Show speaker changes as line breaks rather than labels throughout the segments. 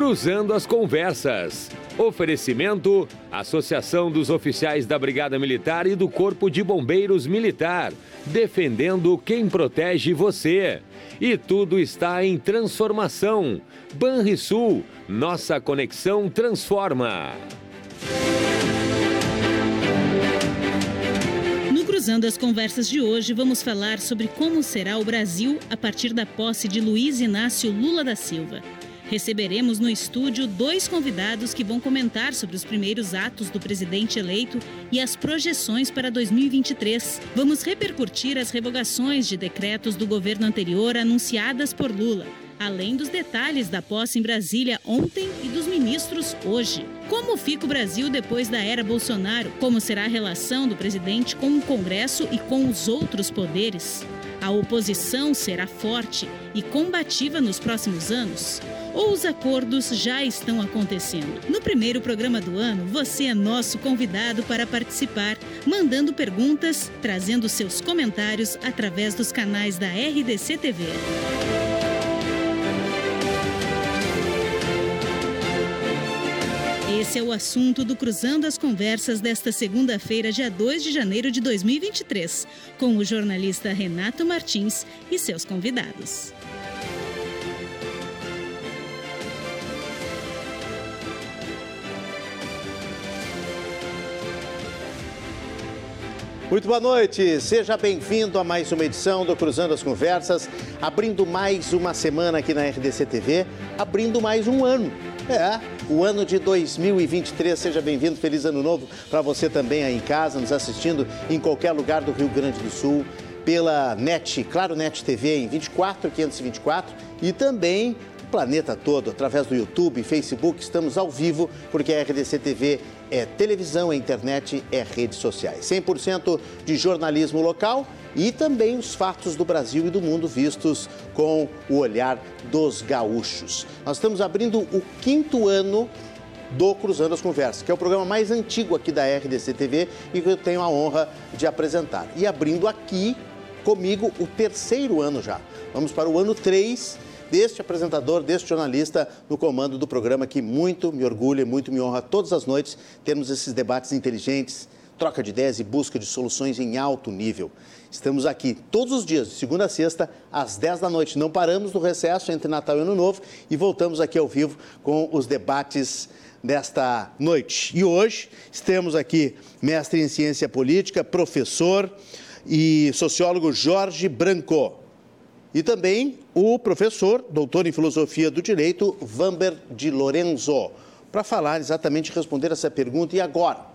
Cruzando as Conversas. Oferecimento: Associação dos Oficiais da Brigada Militar e do Corpo de Bombeiros Militar, defendendo quem protege você. E tudo está em transformação. Banrisul, nossa conexão transforma.
No Cruzando as Conversas de hoje, vamos falar sobre como será o Brasil a partir da posse de Luiz Inácio Lula da Silva. Receberemos no estúdio dois convidados que vão comentar sobre os primeiros atos do presidente eleito e as projeções para 2023. Vamos repercutir as revogações de decretos do governo anterior anunciadas por Lula além dos detalhes da posse em Brasília ontem e dos ministros hoje. Como fica o Brasil depois da era Bolsonaro? Como será a relação do presidente com o Congresso e com os outros poderes? A oposição será forte e combativa nos próximos anos? Ou os acordos já estão acontecendo? No primeiro programa do ano, você é nosso convidado para participar, mandando perguntas, trazendo seus comentários através dos canais da RDC TV. Esse é o assunto do Cruzando as Conversas desta segunda-feira, dia 2 de janeiro de 2023, com o jornalista Renato Martins e seus convidados.
Muito boa noite, seja bem-vindo a mais uma edição do Cruzando as Conversas, abrindo mais uma semana aqui na RDC TV, abrindo mais um ano. É, o ano de 2023. Seja bem-vindo, feliz ano novo para você também aí em casa, nos assistindo em qualquer lugar do Rio Grande do Sul, pela NET, Claro NET TV em 24 524 e também o planeta todo através do YouTube, Facebook, estamos ao vivo porque a RDC TV é televisão, é internet, é redes sociais. 100% de jornalismo local e também os fatos do Brasil e do mundo vistos com o olhar dos gaúchos. Nós estamos abrindo o quinto ano do Cruzando as Conversas, que é o programa mais antigo aqui da RDC TV e que eu tenho a honra de apresentar. E abrindo aqui comigo o terceiro ano já. Vamos para o ano 3 deste apresentador, deste jornalista no comando do programa que muito me orgulha, muito me honra todas as noites termos esses debates inteligentes, troca de ideias e busca de soluções em alto nível. Estamos aqui todos os dias, de segunda a sexta, às 10 da noite. Não paramos no recesso entre Natal e Ano Novo e voltamos aqui ao vivo com os debates desta noite. E hoje temos aqui mestre em ciência política, professor e sociólogo Jorge Branco. E também o professor, doutor em filosofia do direito, Vamber de Lorenzo, para falar exatamente, responder essa pergunta. E agora,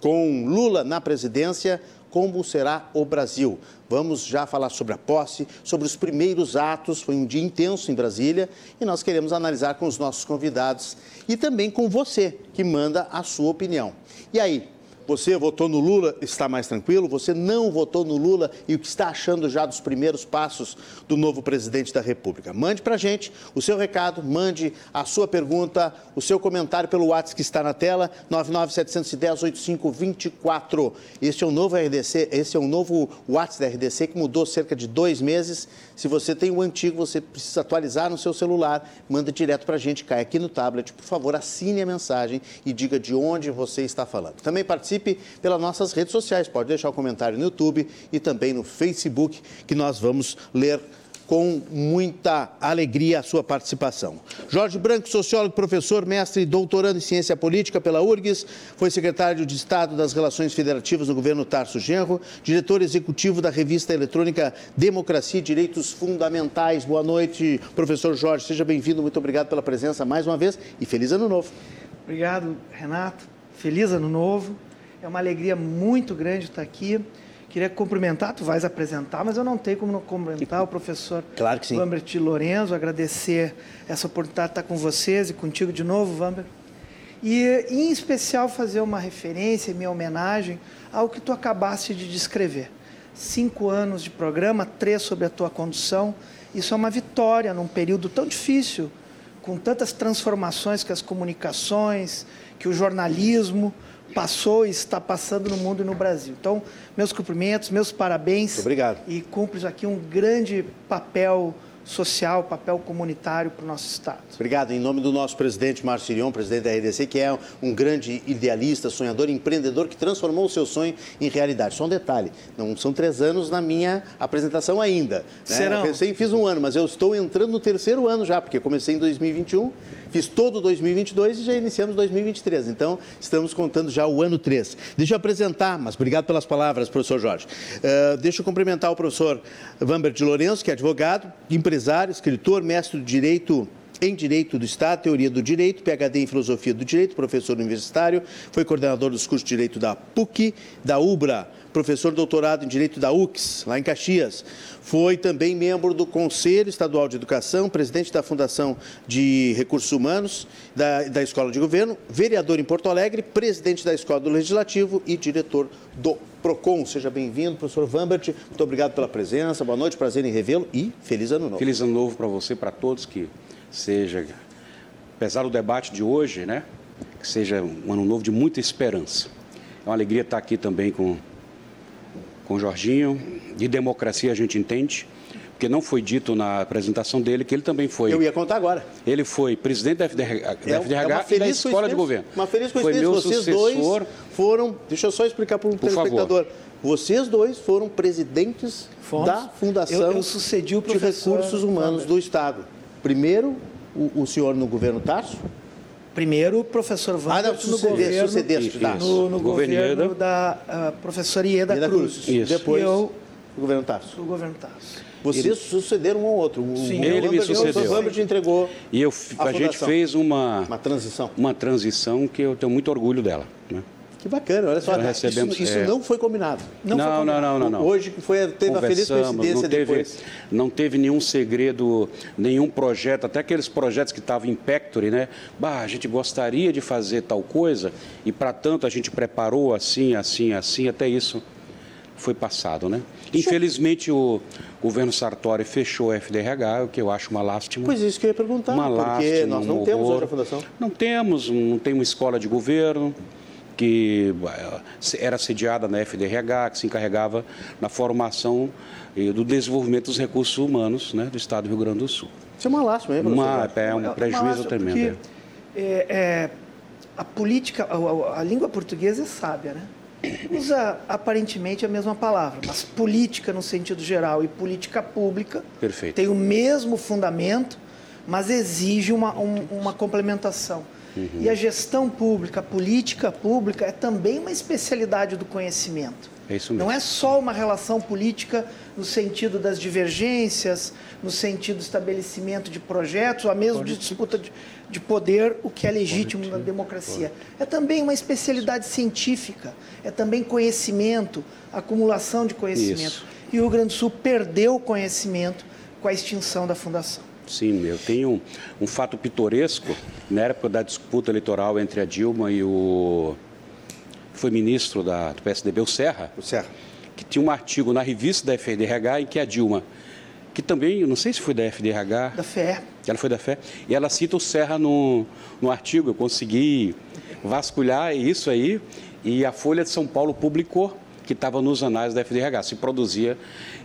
com Lula na presidência, como será o Brasil? Vamos já falar sobre a posse, sobre os primeiros atos. Foi um dia intenso em Brasília e nós queremos analisar com os nossos convidados e também com você, que manda a sua opinião. E aí, você votou no Lula, está mais tranquilo? Você não votou no Lula e o que está achando já dos primeiros passos do novo presidente da República? Mande para a gente o seu recado, mande a sua pergunta, o seu comentário pelo WhatsApp que está na tela, 99710-8524. Este é o novo RDC, esse é o novo WhatsApp da RDC que mudou cerca de dois meses. Se você tem o antigo, você precisa atualizar no seu celular, manda direto para a gente, cai aqui no tablet. Por favor, assine a mensagem e diga de onde você está falando. Também participe participe pelas nossas redes sociais. Pode deixar o um comentário no YouTube e também no Facebook, que nós vamos ler com muita alegria a sua participação. Jorge Branco, sociólogo, professor, mestre e doutorando em ciência política pela URGS, foi secretário de Estado das Relações Federativas no governo Tarso Genro, diretor executivo da revista eletrônica Democracia e Direitos Fundamentais. Boa noite, professor Jorge, seja bem-vindo, muito obrigado pela presença mais uma vez e feliz ano novo.
Obrigado, Renato. Feliz ano novo. É uma alegria muito grande estar aqui. Queria cumprimentar, tu vais apresentar, mas eu não tenho como não cumprimentar o professor
claro que sim.
Vamber Lorenzo, agradecer essa oportunidade de estar com vocês e contigo de novo, Vamber. E, em especial, fazer uma referência, minha homenagem ao que tu acabaste de descrever. Cinco anos de programa, três sobre a tua condução. Isso é uma vitória num período tão difícil, com tantas transformações que as comunicações, que o jornalismo, passou e está passando no mundo e no Brasil. Então, meus cumprimentos, meus parabéns.
Obrigado.
E cumpres aqui um grande papel social, papel comunitário para o nosso Estado.
Obrigado. Em nome do nosso presidente Márcio Sirion, presidente da RDC, que é um grande idealista, sonhador, empreendedor que transformou o seu sonho em realidade. Só um detalhe, não são três anos na minha apresentação ainda. Né?
Serão.
Eu pensei, fiz um ano, mas eu estou entrando no terceiro ano já, porque comecei em 2021, fiz todo 2022 e já iniciamos 2023. Então, estamos contando já o ano 3. Deixa eu apresentar, mas obrigado pelas palavras, professor Jorge. Uh, deixa eu cumprimentar o professor Vambert de Lourenço, que é advogado, empresário, escritor, mestre de Direito em Direito do Estado, Teoria do Direito, PhD em Filosofia do Direito, professor universitário, foi coordenador dos cursos de Direito da PUC, da UBRA, professor doutorado em Direito da UX, lá em Caxias. Foi também membro do Conselho Estadual de Educação, presidente da Fundação de Recursos Humanos da, da Escola de Governo, vereador em Porto Alegre, presidente da Escola do Legislativo e diretor do PROCON. Seja bem-vindo, professor Vambert. Muito obrigado pela presença. Boa noite, prazer em revê-lo e feliz ano novo.
Feliz ano novo para você, para todos que seja, apesar do debate de hoje, né, que seja um ano novo de muita esperança. É uma alegria estar aqui também com, com o Jorginho. De democracia a gente entende, porque não foi dito na apresentação dele que ele também foi.
Eu ia contar agora.
Ele foi presidente da FDRH,
É,
da FDRH
é
e da Escola de Governo.
Uma feliz
Foi
coincidência.
meu
Vocês
sucessor.
dois foram. Deixa eu só explicar para o
Por
telespectador. Vocês dois foram presidentes
Fomos.
da Fundação
Eu- eu sucedi o
de Recursos Humanos do Estado. Primeiro, o, o senhor no governo Tarso.
Primeiro, o professor
Ah,
Vambert
não,
no
suceder,
governo,
sucedeste, tá.
no, no
Governo
governo
Ieda.
da ah, professora Ieda,
Ieda
Cruz.
Cruz.
Isso.
Depois,
E eu,
o governo Tarso.
do governo Tarso.
Vocês sucederam um ao outro. O
Sim.
o
Ele me
Vambert-
sucedeu.
O Vambert entregou
E eu,
A
a, gente fez uma,
uma transição.
uma transição que eu tenho muito orgulho dela. Né?
Que bacana, olha só.
Recebemos,
isso isso
é.
não foi combinado.
Não foi
não, não,
combinado.
não, não, não.
Hoje que foi, teve a feliz coincidência
não teve,
depois.
não teve nenhum segredo, nenhum projeto, até aqueles projetos que estavam em Pectory, né? Bah, a gente gostaria de fazer tal coisa e para tanto a gente preparou assim, assim, assim, até isso foi passado, né? Infelizmente o governo Sartori fechou a FDRH, o que eu acho uma lástima.
Pois isso que eu ia perguntar,
uma
porque
lástima,
nós não
um
temos
horror.
hoje a fundação.
Não temos, não tem uma escola de governo que eh, era sediada na FDRH, que se encarregava na formação e do desenvolvimento dos recursos humanos né, do Estado do Rio Grande do Sul.
Isso é uma lástima, hein, professor?
Uma,
Jorge?
é um
uma
prejuízo tremendo.
porque, é, é, a política, a, a- a língua portuguesa é sábia, né? Usa aparentemente a mesma palavra, mas política no sentido geral e política pública
Perfeito.
tem o mesmo fundamento, mas exige uma, um- uma complementação.
Uhum.
E a gestão pública, a política pública é também uma especialidade do conhecimento.
É isso mesmo.
Não é só uma relação política no sentido das divergências, no sentido do estabelecimento de projetos, ou mesmo de disputa de, de poder, o que é legítimo na democracia. É também uma especialidade científica, é também conhecimento, acumulação de conhecimento.
Isso.
E o Rio Grande do Sul perdeu o conhecimento com a extinção da fundação.
Sim, eu tenho um, um fato pitoresco na época da disputa eleitoral entre a Dilma e o foi ministro da, do PSDB, o Serra,
O Serra.
que tinha um artigo na revista da FDRH em que a Dilma, que também, não sei se foi da FDRH,
Da FE.
ela foi da fé, e ela cita o Serra no, no artigo, eu consegui vasculhar isso aí, e a Folha de São Paulo publicou que estava nos anais da FDRH, se produzia,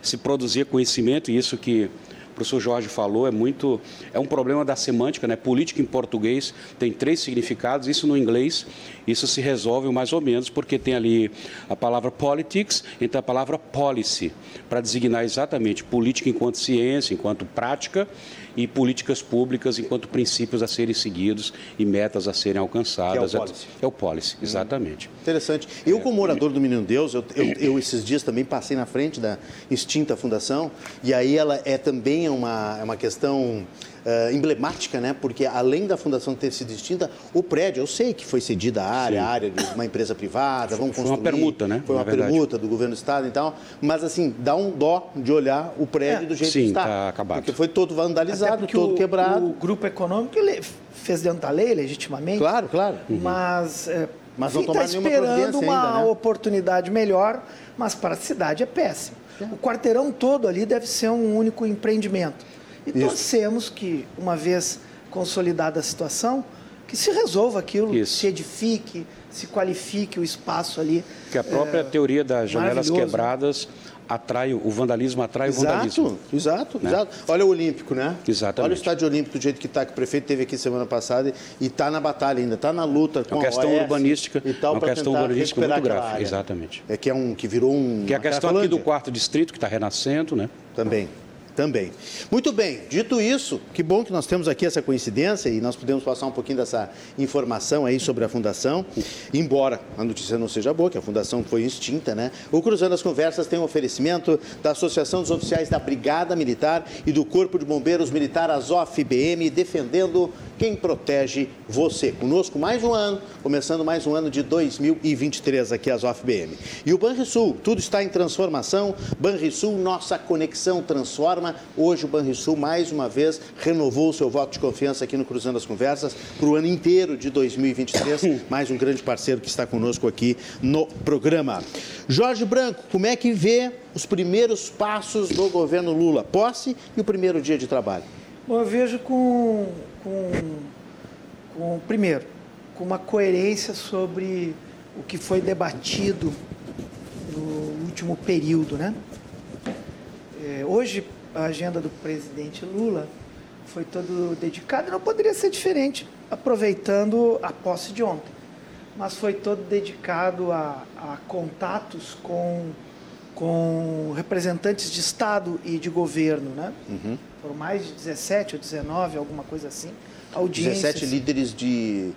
se produzia conhecimento, e isso que o professor Jorge falou é muito, é um problema da semântica, né? Política em português tem três significados, isso no inglês, isso se resolve mais ou menos, porque tem ali a palavra politics, então a palavra policy, para designar exatamente política enquanto ciência, enquanto prática, e políticas públicas enquanto princípios a serem seguidos e metas a serem alcançadas.
Que é o policy.
É o policy, exatamente.
Interessante. Eu, como morador do Menino Deus, eu, eu- eu esses dias também passei na frente da extinta fundação, e aí ela é também uma, é uma questão ah, emblemática, né? Porque além da fundação ter sido extinta, o prédio, eu sei que foi cedida a área,
Sim.
a área de uma empresa privada, vamos
Foi uma
construir.
permuta, né?
Foi uma permuta do governo do estado e tal, mas assim, dá um dó de olhar o prédio
É.
do jeito
Sim,
que está.
tá acabado.
Porque foi todo vandalizado, todo
o,
quebrado.
o grupo econômico ele fez dentro da lei, legitimamente.
Claro, claro.
Mas, é,
Mas não tomaram
tá
nenhuma
esperando uma
ainda, né?
oportunidade melhor, mas para a cidade é péssimo. O quarteirão todo ali deve ser um único empreendimento. E
Isso.
torcemos que, uma vez consolidada a situação, que se resolva aquilo,
Isso.
se edifique, se qualifique o espaço ali.
Que a própria
É,
teoria das janelas quebradas atrai, o vandalismo atrai
exato,
o vandalismo.
Exato, né? exato. Olha o Olímpico, né?
Exatamente.
Olha o estádio Olímpico do jeito que está, que o prefeito teve aqui semana passada e está na batalha ainda, está na luta com
é uma questão
a
urbanística,
e tal,
uma questão urbanística muito grave, exatamente.
É que é um que virou um
que é a questão aqui do quarto distrito que está renascendo, né?
Também. Também. Muito bem, dito isso, que bom que nós temos aqui essa coincidência e nós podemos passar um pouquinho dessa informação aí sobre a Fundação, embora a notícia não seja boa, que a Fundação foi extinta, né? O Cruzando as Conversas tem um oferecimento da Associação dos Oficiais da Brigada Militar e do Corpo de Bombeiros Militar AZOF-BM, defendendo quem protege você. Conosco mais um ano, começando mais um ano de 2023 aqui a AZOF-BM. E o Banrisul, tudo está em transformação. Banrisul, nossa conexão transforma forma, hoje o Banrisul, mais uma vez, renovou o seu voto de confiança aqui no Cruzando as Conversas para o ano inteiro de 2023. mais um grande parceiro que está conosco aqui no programa. Jorge Branco, como é que vê os primeiros passos do governo Lula? Posse e o primeiro dia de trabalho?
Bom, eu vejo com, com, com primeiro, com uma coerência sobre o que foi debatido no último período, né? É, hoje, a agenda do presidente Lula foi todo dedicada, não poderia ser diferente, aproveitando a posse de ontem, mas foi todo dedicado a, a contatos com, com representantes de Estado e de governo, né? Uhum. Foram mais de 17 ou 19, alguma coisa assim,
audiências. 17 líderes de...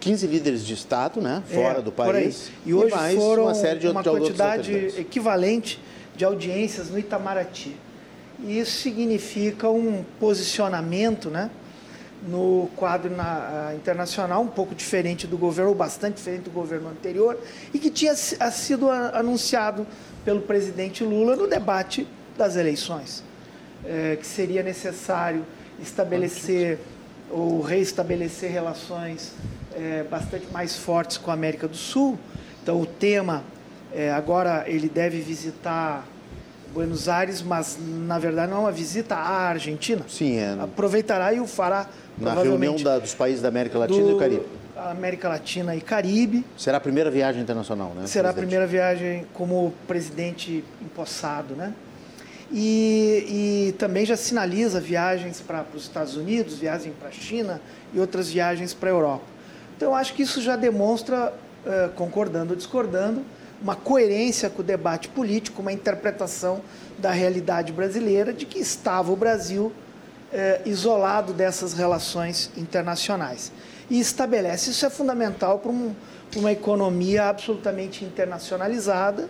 15 eh, líderes de Estado, né? Fora é, do país.
E hoje e mais foram uma, série de uma quantidade equivalente de audiências no Itamaraty. Isso significa um posicionamento né, no quadro na, internacional um pouco diferente do governo, ou bastante diferente do governo anterior, e que tinha sido anunciado pelo presidente Lula no debate das eleições, é, que seria necessário estabelecer ou reestabelecer relações é, bastante mais fortes com a América do Sul. Então, o tema, é, agora ele deve visitar Buenos Aires, mas na verdade não é uma visita à Argentina.
Sim, é.
Aproveitará e o fará
na reunião da, dos países da América Latina do, e do Caribe.
América Latina e Caribe.
Será a primeira viagem internacional, né?
Será presidente? a primeira viagem como presidente empossado, né? E, e também já sinaliza viagens para os Estados Unidos, viagem para a China e outras viagens para a Europa. Então, acho que isso já demonstra, uh, concordando ou discordando, uma coerência com o debate político, uma interpretação da realidade brasileira de que estava o Brasil eh, isolado dessas relações internacionais. E estabelece, isso é fundamental para um, uma economia absolutamente internacionalizada,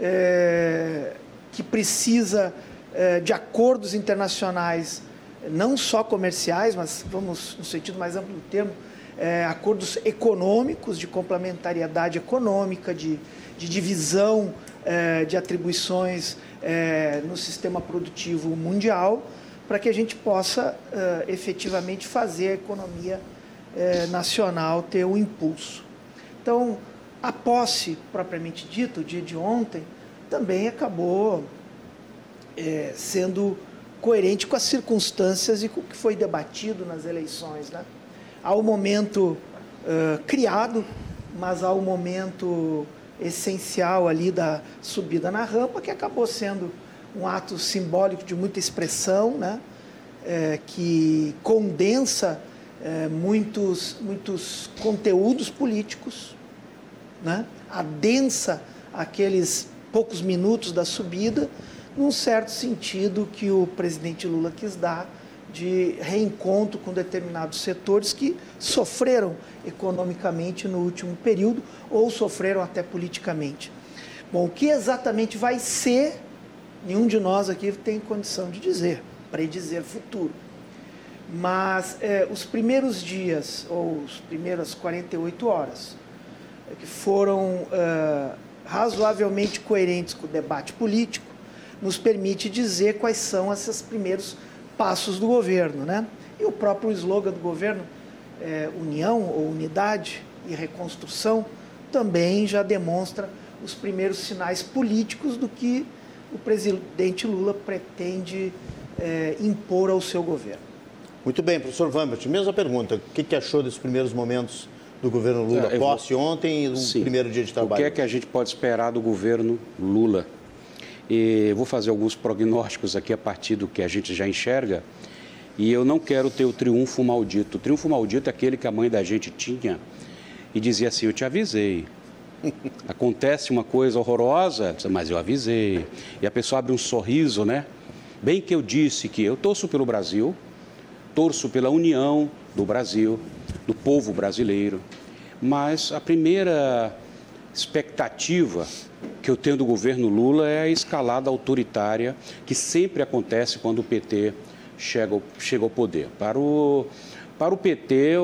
eh, que precisa eh, de acordos internacionais, não só comerciais, mas vamos no sentido mais amplo do termo, é, acordos econômicos, de complementariedade econômica, de, de divisão é, de atribuições é, no sistema produtivo mundial, para que a gente possa é, efetivamente fazer a economia é, nacional ter um impulso. Então, a posse, propriamente dita, o dia de ontem, também acabou é, sendo coerente com as circunstâncias e com o que foi debatido nas eleições. Né? Ao momento uh, criado, mas ao momento essencial ali da subida na rampa, que acabou sendo um ato simbólico de muita expressão, né? É, que condensa é, muitos, muitos conteúdos políticos, né? adensa aqueles poucos minutos da subida, num certo sentido que o presidente Lula quis dar de reencontro com determinados setores que sofreram economicamente no último período ou sofreram até politicamente. Bom, o que exatamente vai ser, nenhum de nós aqui tem condição de dizer, predizer futuro. Mas é, os primeiros dias, ou as primeiras 48 horas, é, que foram é, razoavelmente coerentes com o debate político, nos permite dizer quais são esses primeiros passos do governo. Né? E o próprio slogan do governo, é, União ou Unidade e Reconstrução, também já demonstra os primeiros sinais políticos do que o presidente Lula pretende é, impor ao seu governo.
Muito bem, professor Vambert, mesma pergunta. O que, que achou desses primeiros momentos do governo Lula, é, posse vou... ontem e do Sim. primeiro dia de trabalho?
O que é que a gente pode esperar do governo Lula? E vou fazer alguns prognósticos aqui a partir do que a gente já enxerga. E eu não quero ter o triunfo maldito. O triunfo maldito é aquele que a mãe da gente tinha e dizia assim: Eu te avisei. Acontece uma coisa horrorosa, mas eu avisei. E a pessoa abre um sorriso, né? Bem que eu disse que eu torço pelo Brasil, torço pela união do Brasil, do povo brasileiro, mas a primeira expectativa que eu tenho do governo Lula é a escalada autoritária que sempre acontece quando o PT chega, chega ao poder. Para o, para o PT,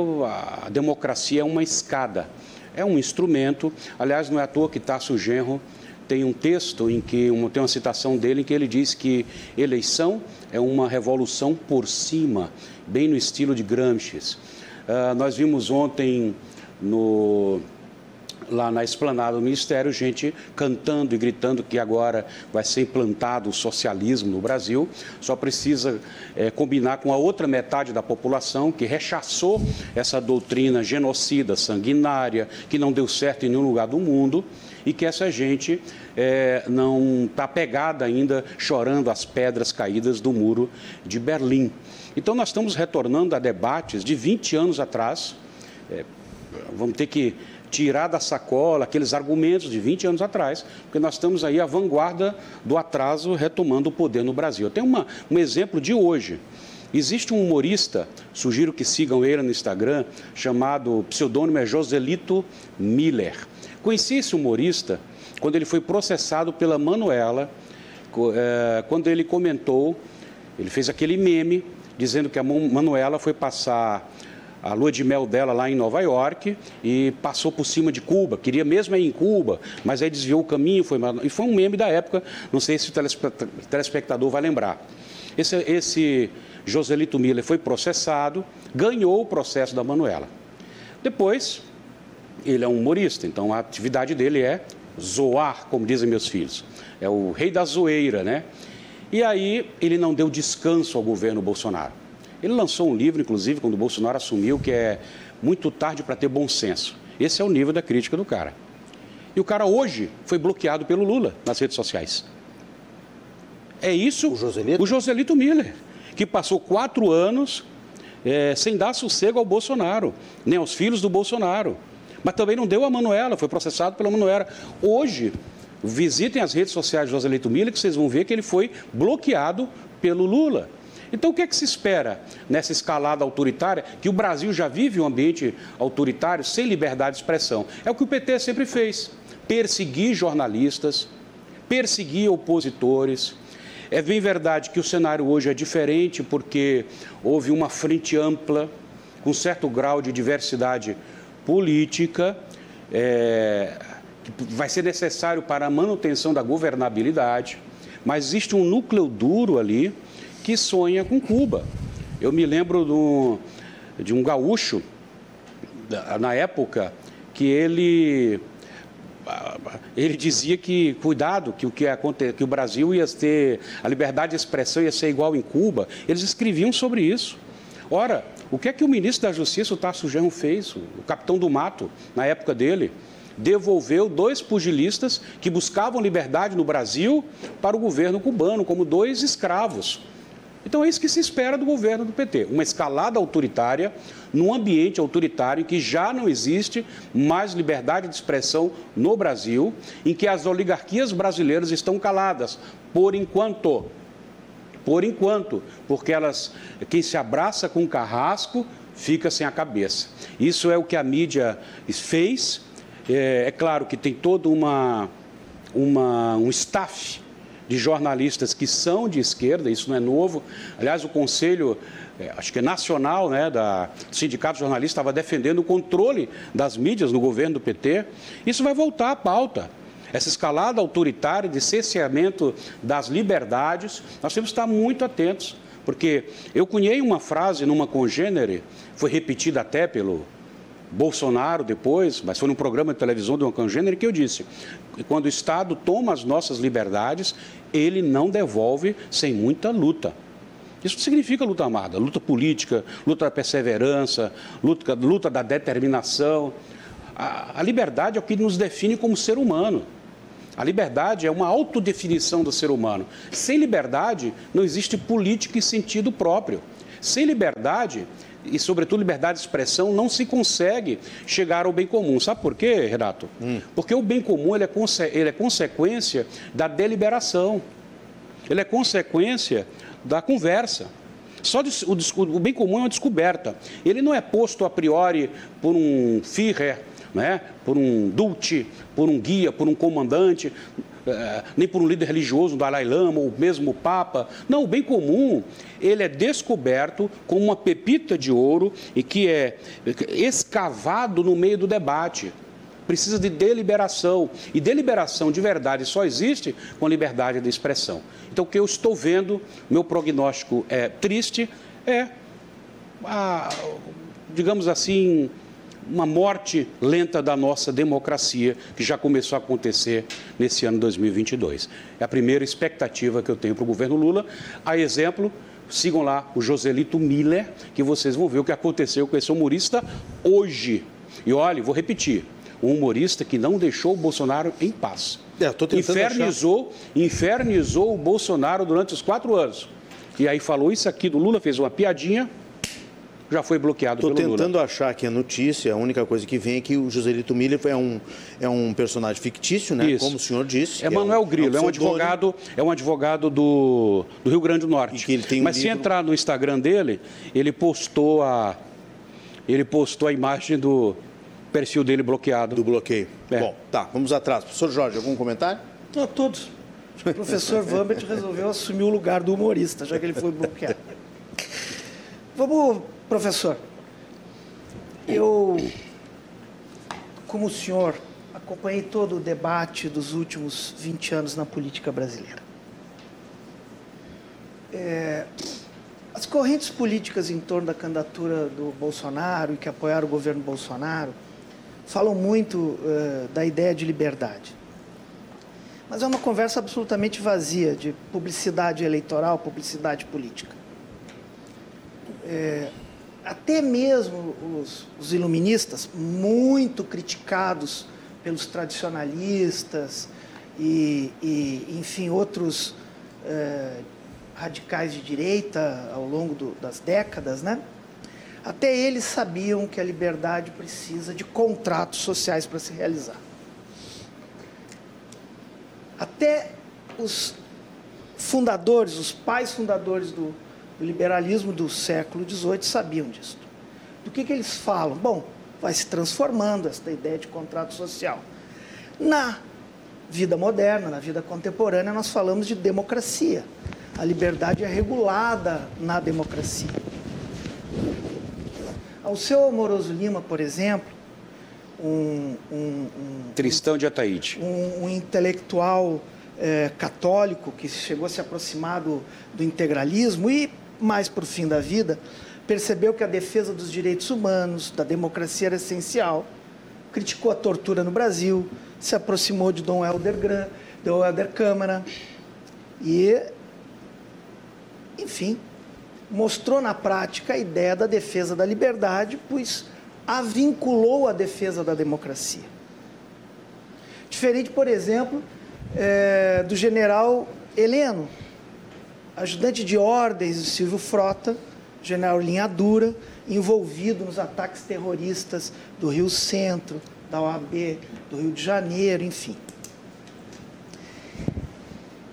a democracia é uma escada, é um instrumento. Aliás, não é à toa que Tasso Genro tem um texto em que uma, tem uma citação dele em que ele diz que eleição é uma revolução por cima, bem no estilo de Gramsci. Uh, nós vimos ontem no lá na esplanada do Ministério, gente cantando e gritando que agora vai ser implantado o socialismo no Brasil. Só precisa é, combinar com a outra metade da população que rechaçou essa doutrina genocida, sanguinária, que não deu certo em nenhum lugar do mundo e que essa gente é, não está pegada ainda chorando as pedras caídas do muro de Berlim. Então, nós estamos retornando a debates de 20 anos atrás. É, vamos ter que tirar da sacola aqueles argumentos de 20 anos atrás, porque nós estamos aí à vanguarda do atraso retomando o poder no Brasil. Eu tenho uma, um exemplo de hoje. Existe um humorista, sugiro que sigam ele no Instagram, chamado, pseudônimo é Joselito Miller. Conheci esse humorista quando ele foi processado pela Manuela, é, quando ele comentou, ele fez aquele meme dizendo que a Manuela foi passar a lua de mel dela lá em Nova York e passou por cima de Cuba. Queria mesmo ir em Cuba, mas aí desviou o caminho. Foi, e foi um meme da época, não sei se o telespectador vai lembrar. Esse, esse Joselito Miller foi processado, ganhou o processo da Manuela. Depois, ele é um humorista, então a atividade dele é zoar, como dizem meus filhos. É o rei da zoeira, né? E aí ele não deu descanso ao governo Bolsonaro. Ele lançou um livro, inclusive, quando o Bolsonaro assumiu, que é Muito Tarde para Ter Bom Senso. Esse é o nível da crítica do cara. E o cara hoje foi bloqueado pelo Lula nas redes sociais. É isso.
O Joselito?
O Joselito Miller, que passou quatro anos é, sem dar sossego ao Bolsonaro, nem aos filhos do Bolsonaro. Mas também não deu a Manuela, foi processado pela Manuela. Hoje, visitem as redes sociais de Joselito Miller, que vocês vão ver que ele foi bloqueado pelo Lula. Então, o que é que se espera nessa escalada autoritária, que o Brasil já vive um ambiente autoritário sem liberdade de expressão? É o que o PT sempre fez: perseguir jornalistas, perseguir opositores. É bem verdade que o cenário hoje é diferente porque houve uma frente ampla, com certo grau de diversidade política, é, que vai ser necessário para a manutenção da governabilidade, mas existe um núcleo duro ali que sonha com Cuba. Eu me lembro do, de um gaúcho, na época, que ele ele dizia que cuidado que o que, que o Brasil ia ter a liberdade de expressão ia ser igual em Cuba. Eles escreviam sobre isso. Ora o que é que o ministro da Justiça o Tasso Genro fez? O capitão do mato na época dele devolveu dois pugilistas que buscavam liberdade no Brasil para o governo cubano como dois escravos então é isso que se espera do governo do PT, uma escalada autoritária num ambiente autoritário em que já não existe mais liberdade de expressão no Brasil, em que as oligarquias brasileiras estão caladas por enquanto. Por enquanto, porque elas, quem se abraça com o carrasco fica sem a cabeça. Isso é o que a mídia fez. É, é claro que tem todo uma, uma, um staff de jornalistas que são de esquerda, isso não é novo. Aliás, o Conselho, é, acho que é nacional, né, da, do Sindicato Jornalista, estava defendendo o controle das mídias no governo do PT. Isso vai voltar à pauta. Essa escalada autoritária de cerceamento das liberdades, nós temos que estar muito atentos. Porque eu cunhei uma frase numa congênere, foi repetida até pelo Bolsonaro depois, mas foi num programa de televisão de uma congênere que eu disse: quando o Estado toma as nossas liberdades, ele não devolve sem muita luta. Isso significa luta armada, luta política, luta da perseverança, luta, luta da determinação. A, a liberdade é o que nos define como ser humano. A liberdade é uma autodefinição do ser humano. Sem liberdade, não existe política em sentido próprio. Sem liberdade, e, sobretudo, liberdade de expressão, não se consegue chegar ao bem comum. Sabe por quê, Renato? Hum. Porque o bem comum ele é, ele é consequência da deliberação, ele é consequência da conversa. Só o, o, bem comum é uma descoberta. Ele não é posto a priori por um Führer, né? por um Dulce, por um guia, por um comandante, nem por um líder religioso, um Dalai Lama, ou mesmo o Papa. Não, o bem comum, ele é descoberto como uma pepita de ouro e que é escavado no meio do debate. Precisa de deliberação. E deliberação de verdade só existe com liberdade de expressão. Então, o que eu estou vendo, meu prognóstico é triste, é, a, digamos assim, uma morte lenta da nossa democracia, que já começou a acontecer nesse ano 2022. É a primeira expectativa que eu tenho para o governo Lula. A exemplo, sigam lá o Joselito Miller, que vocês vão ver o que aconteceu com esse humorista hoje. E olha, vou repetir, um humorista que não deixou o Bolsonaro em paz. É, infernizou, achar. infernizou o Bolsonaro durante os quatro anos. E aí falou isso aqui do Lula, fez uma piadinha, já foi bloqueado
Estou tentando Lula. achar aqui a notícia, a única coisa que vem é que o Joselito Miller é um, é um personagem fictício, né? Isso. Como o senhor disse.
É Manuel é um, Grilo, é um, é um advogado, é um advogado do, do Rio Grande do Norte. Um Mas livro... se entrar no Instagram dele, ele postou a. Ele postou a imagem do perfil dele bloqueado.
Do bloqueio. É. Bom, tá, vamos atrás. Professor Jorge, algum comentário?
Não, todos. O professor Vambert resolveu assumir o lugar do humorista, já que ele foi bloqueado. Vamos Professor, eu, como o senhor, acompanhei todo o debate dos últimos 20 anos na política brasileira. É, as correntes políticas em torno da candidatura do Bolsonaro e que apoiaram o governo Bolsonaro falam muito uh, da ideia de liberdade. Mas é uma conversa absolutamente vazia de publicidade eleitoral, publicidade política. É, até mesmo os, os iluministas, muito criticados pelos tradicionalistas e, e enfim, outros eh, radicais de direita ao longo do, das décadas, né? Até eles sabiam que a liberdade precisa de contratos sociais para se realizar. Até os fundadores, os pais fundadores do, o liberalismo do século XVIII sabiam disso. Do que, que eles falam? Bom, vai se transformando esta ideia de contrato social. Na vida moderna, na vida contemporânea, nós falamos de democracia. A liberdade é regulada na democracia. Ao seu Amoroso Lima, por exemplo, um, um, um
Tristão de Ataíde,
um, um intelectual é, católico que chegou a se aproximar do, do integralismo e mais para o fim da vida, percebeu que a defesa dos direitos humanos, da democracia era essencial, criticou a tortura no Brasil, se aproximou de Dom Helder, Gran, Dom Helder Câmara e, enfim, mostrou na prática a ideia da defesa da liberdade, pois a vinculou à defesa da democracia. Diferente, por exemplo, é, do general Heleno, ajudante de ordens do Silvio Frota, general Linha Dura, envolvido nos ataques terroristas do Rio Centro, da OAB, do Rio de Janeiro, enfim.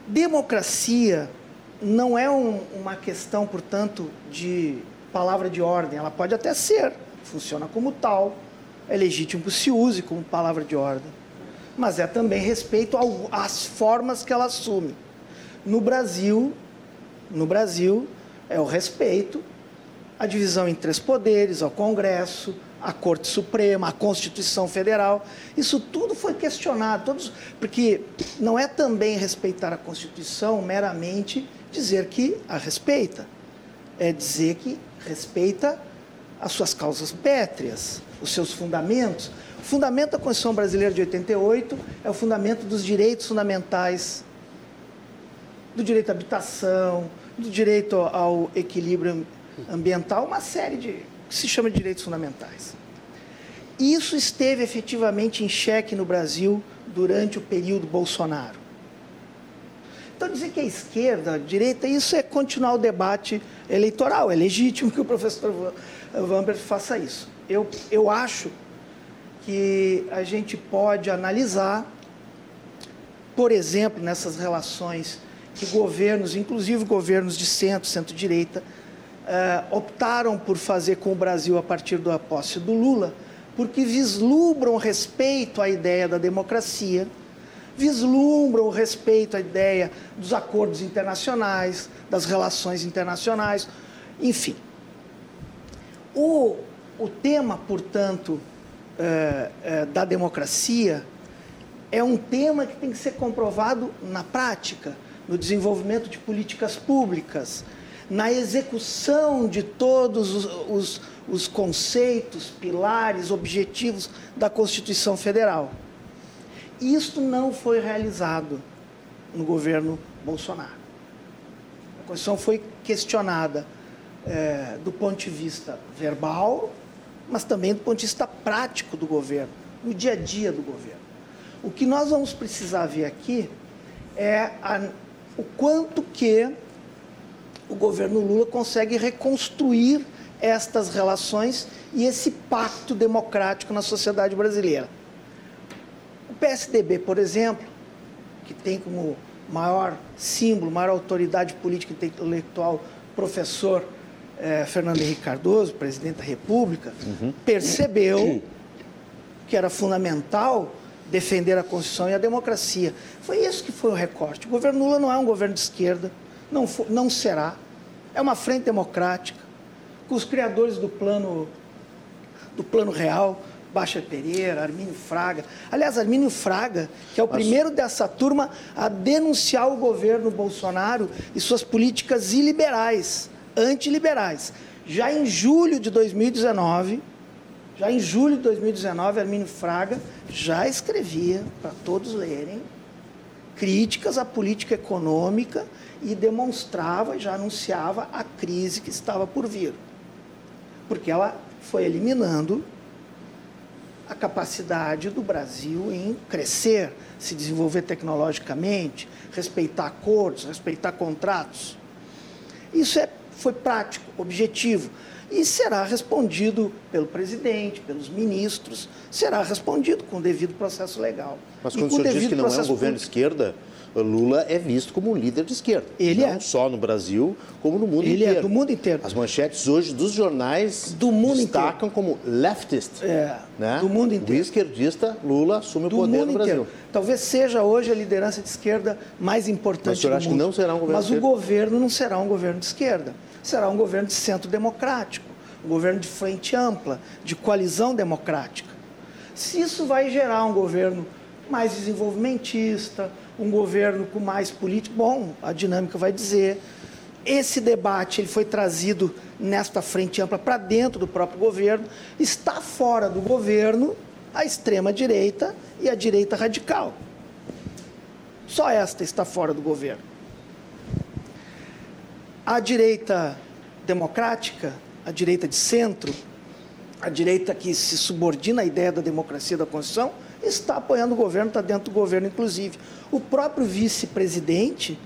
Democracia não é um, uma questão, portanto, de palavra de ordem. Ela pode até ser, funciona como tal, é legítimo que se use como palavra de ordem. Mas é também respeito às formas que ela assume. No Brasil, no Brasil é o respeito à divisão em três poderes, ao Congresso, à Corte Suprema, à Constituição Federal. Isso tudo foi questionado, todos, porque não é também respeitar a Constituição meramente dizer que a respeita, é dizer que respeita as suas causas pétreas, os seus fundamentos. O fundamento da Constituição Brasileira de 88 é o fundamento dos direitos fundamentais do direito à habitação, do direito ao equilíbrio ambiental, uma série de que se chama de direitos fundamentais. Isso esteve efetivamente em xeque no Brasil durante o período Bolsonaro. Então, dizer que a esquerda, a direita, isso é continuar o debate eleitoral. É legítimo que o professor Vamber faça isso. Eu, eu acho que a gente pode analisar, por exemplo, nessas relações que governos, inclusive governos de centro, centro-direita, uh, optaram por fazer com o Brasil a partir da posse do Lula, porque vislumbram respeito à ideia da democracia vislumbram respeito à ideia dos acordos internacionais, das relações internacionais, enfim. O, o tema, portanto, é, é, da democracia é um tema que tem que ser comprovado na prática, no desenvolvimento de políticas públicas, na execução de todos os, os, os conceitos, pilares, objetivos da Constituição Federal. Isto não foi realizado no governo Bolsonaro. A Constituição foi questionada é, do ponto de vista verbal, mas também do ponto de vista prático do governo, no dia a dia do governo. O que nós vamos precisar ver aqui é a, o quanto que o governo Lula consegue reconstruir estas relações e esse pacto democrático na sociedade brasileira. PSDB, por exemplo, que tem como maior símbolo, maior autoridade política e intelectual, professor eh, Fernando Henrique Cardoso, presidente da República, uhum. percebeu que era fundamental defender a Constituição e a democracia. Foi isso que foi o recorte. O governo Lula não é um governo de esquerda, não, for, não será. É uma frente democrática, com os criadores do plano, do plano real, Baixa Pereira, Armínio Fraga. Aliás, Armínio Fraga, que é o Mas... primeiro dessa turma a denunciar o governo Bolsonaro e suas políticas iliberais, antiliberais. Já em julho de 2019, já em julho de 2019, Armínio Fraga já escrevia para todos lerem críticas à política econômica e demonstrava, já anunciava a crise que estava por vir. Porque ela foi eliminando a capacidade do Brasil em crescer, se desenvolver tecnologicamente, respeitar acordos, respeitar contratos. Isso é, foi prático, objetivo. E será respondido pelo presidente, pelos ministros, será respondido com o devido processo legal.
Mas quando o senhor diz que não é um governo de esquerda, Lula é visto como um líder de esquerda.
Ele
não
é.
só no Brasil, como no mundo
Ele
inteiro.
Ele é, do mundo inteiro.
As manchetes hoje dos jornais
do mundo
destacam
inteiro.
como leftist.
É,
né?
do mundo inteiro.
O esquerdista Lula assume
do
o poder no Brasil.
Inteiro. Talvez seja hoje a liderança de esquerda mais importante
Mas o senhor
do
acha
mundo.
que não será um governo
Mas o governo não será um governo de esquerda. Será um governo de centro democrático, um governo de frente ampla, de coalizão democrática. Se isso vai gerar um governo mais desenvolvimentista, um governo com mais político, bom, a dinâmica vai dizer. Esse debate ele foi trazido nesta frente ampla para dentro do próprio governo. Está fora do governo a extrema-direita e a direita radical. Só esta está fora do governo. A direita democrática, a direita de centro, a direita que se subordina à ideia da democracia da Constituição, está apoiando o governo, está dentro do governo, inclusive. O próprio vice-presidente,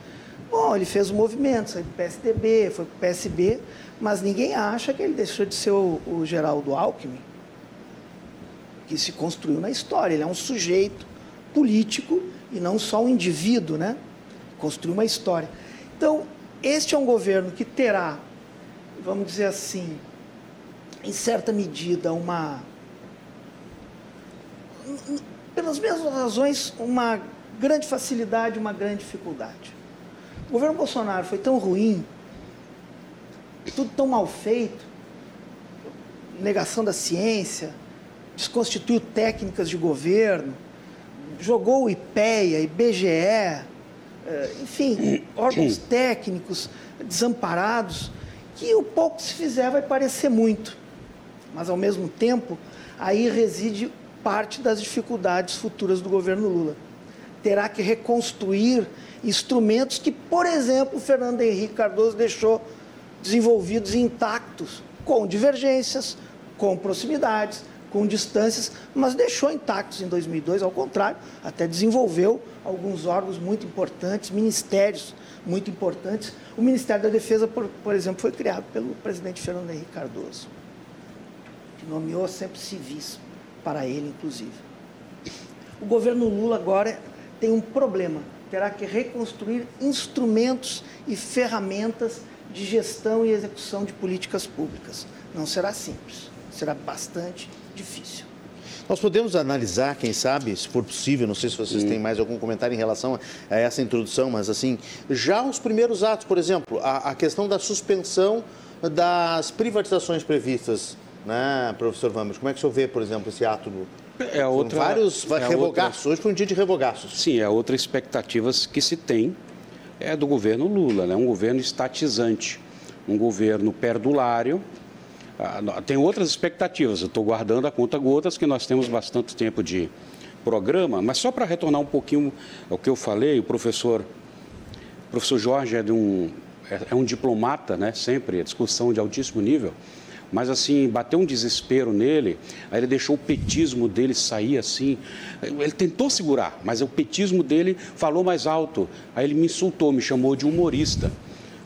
bom, ele fez o um movimento, saiu do PSDB, foi para o PSB, mas ninguém acha que ele deixou de ser o, o Geraldo Alckmin, que se construiu na história. Ele é um sujeito político e não só um indivíduo, né? Construiu uma história. Então, este é um governo que terá, vamos dizer assim, em certa medida, uma pelas mesmas razões, uma grande facilidade, uma grande dificuldade. O governo Bolsonaro foi tão ruim, tudo tão mal feito, negação da ciência, desconstituiu técnicas de governo, jogou o IPEA, IBGE, enfim, órgãos técnicos desamparados, que o pouco que se fizer vai parecer muito. Mas, ao mesmo tempo, aí reside parte das dificuldades futuras do governo Lula. Terá que reconstruir instrumentos que, por exemplo, o Fernando Henrique Cardoso deixou desenvolvidos e intactos, com divergências, com proximidades, com distâncias, mas deixou intactos em 2002, ao contrário, até desenvolveu alguns órgãos muito importantes, ministérios muito importantes. O Ministério da Defesa, por, por exemplo, foi criado pelo presidente Fernando Henrique Cardoso, que nomeou sempre civis para ele, inclusive. O governo Lula agora tem um problema, terá que reconstruir instrumentos e ferramentas de gestão e execução de políticas públicas. Não será simples, será bastante difícil.
Nós podemos analisar, quem sabe, se for possível, não sei se vocês têm mais algum comentário em relação a essa introdução, mas assim, já os primeiros atos, por exemplo, a, a questão da suspensão das privatizações previstas, né, professor Vamos, como é que o senhor vê, por exemplo, esse ato do,
é outra,
vários
é
revogaços. Outra... Hoje foi um dia de revogaços.
Sim, é outra expectativa que se tem é do governo Lula, né? um governo estatizante, um governo perdulário. Ah, tem outras expectativas, eu estou guardando a conta gotas, que nós temos bastante tempo de programa, mas só para retornar um pouquinho ao que eu falei, o professor, o professor Jorge é, de um, é, é um diplomata, né? sempre, a discussão de altíssimo nível. Mas assim, bateu um desespero nele, aí ele deixou o petismo dele sair assim. Ele tentou segurar, mas o petismo dele falou mais alto. Aí ele me insultou, me chamou de humorista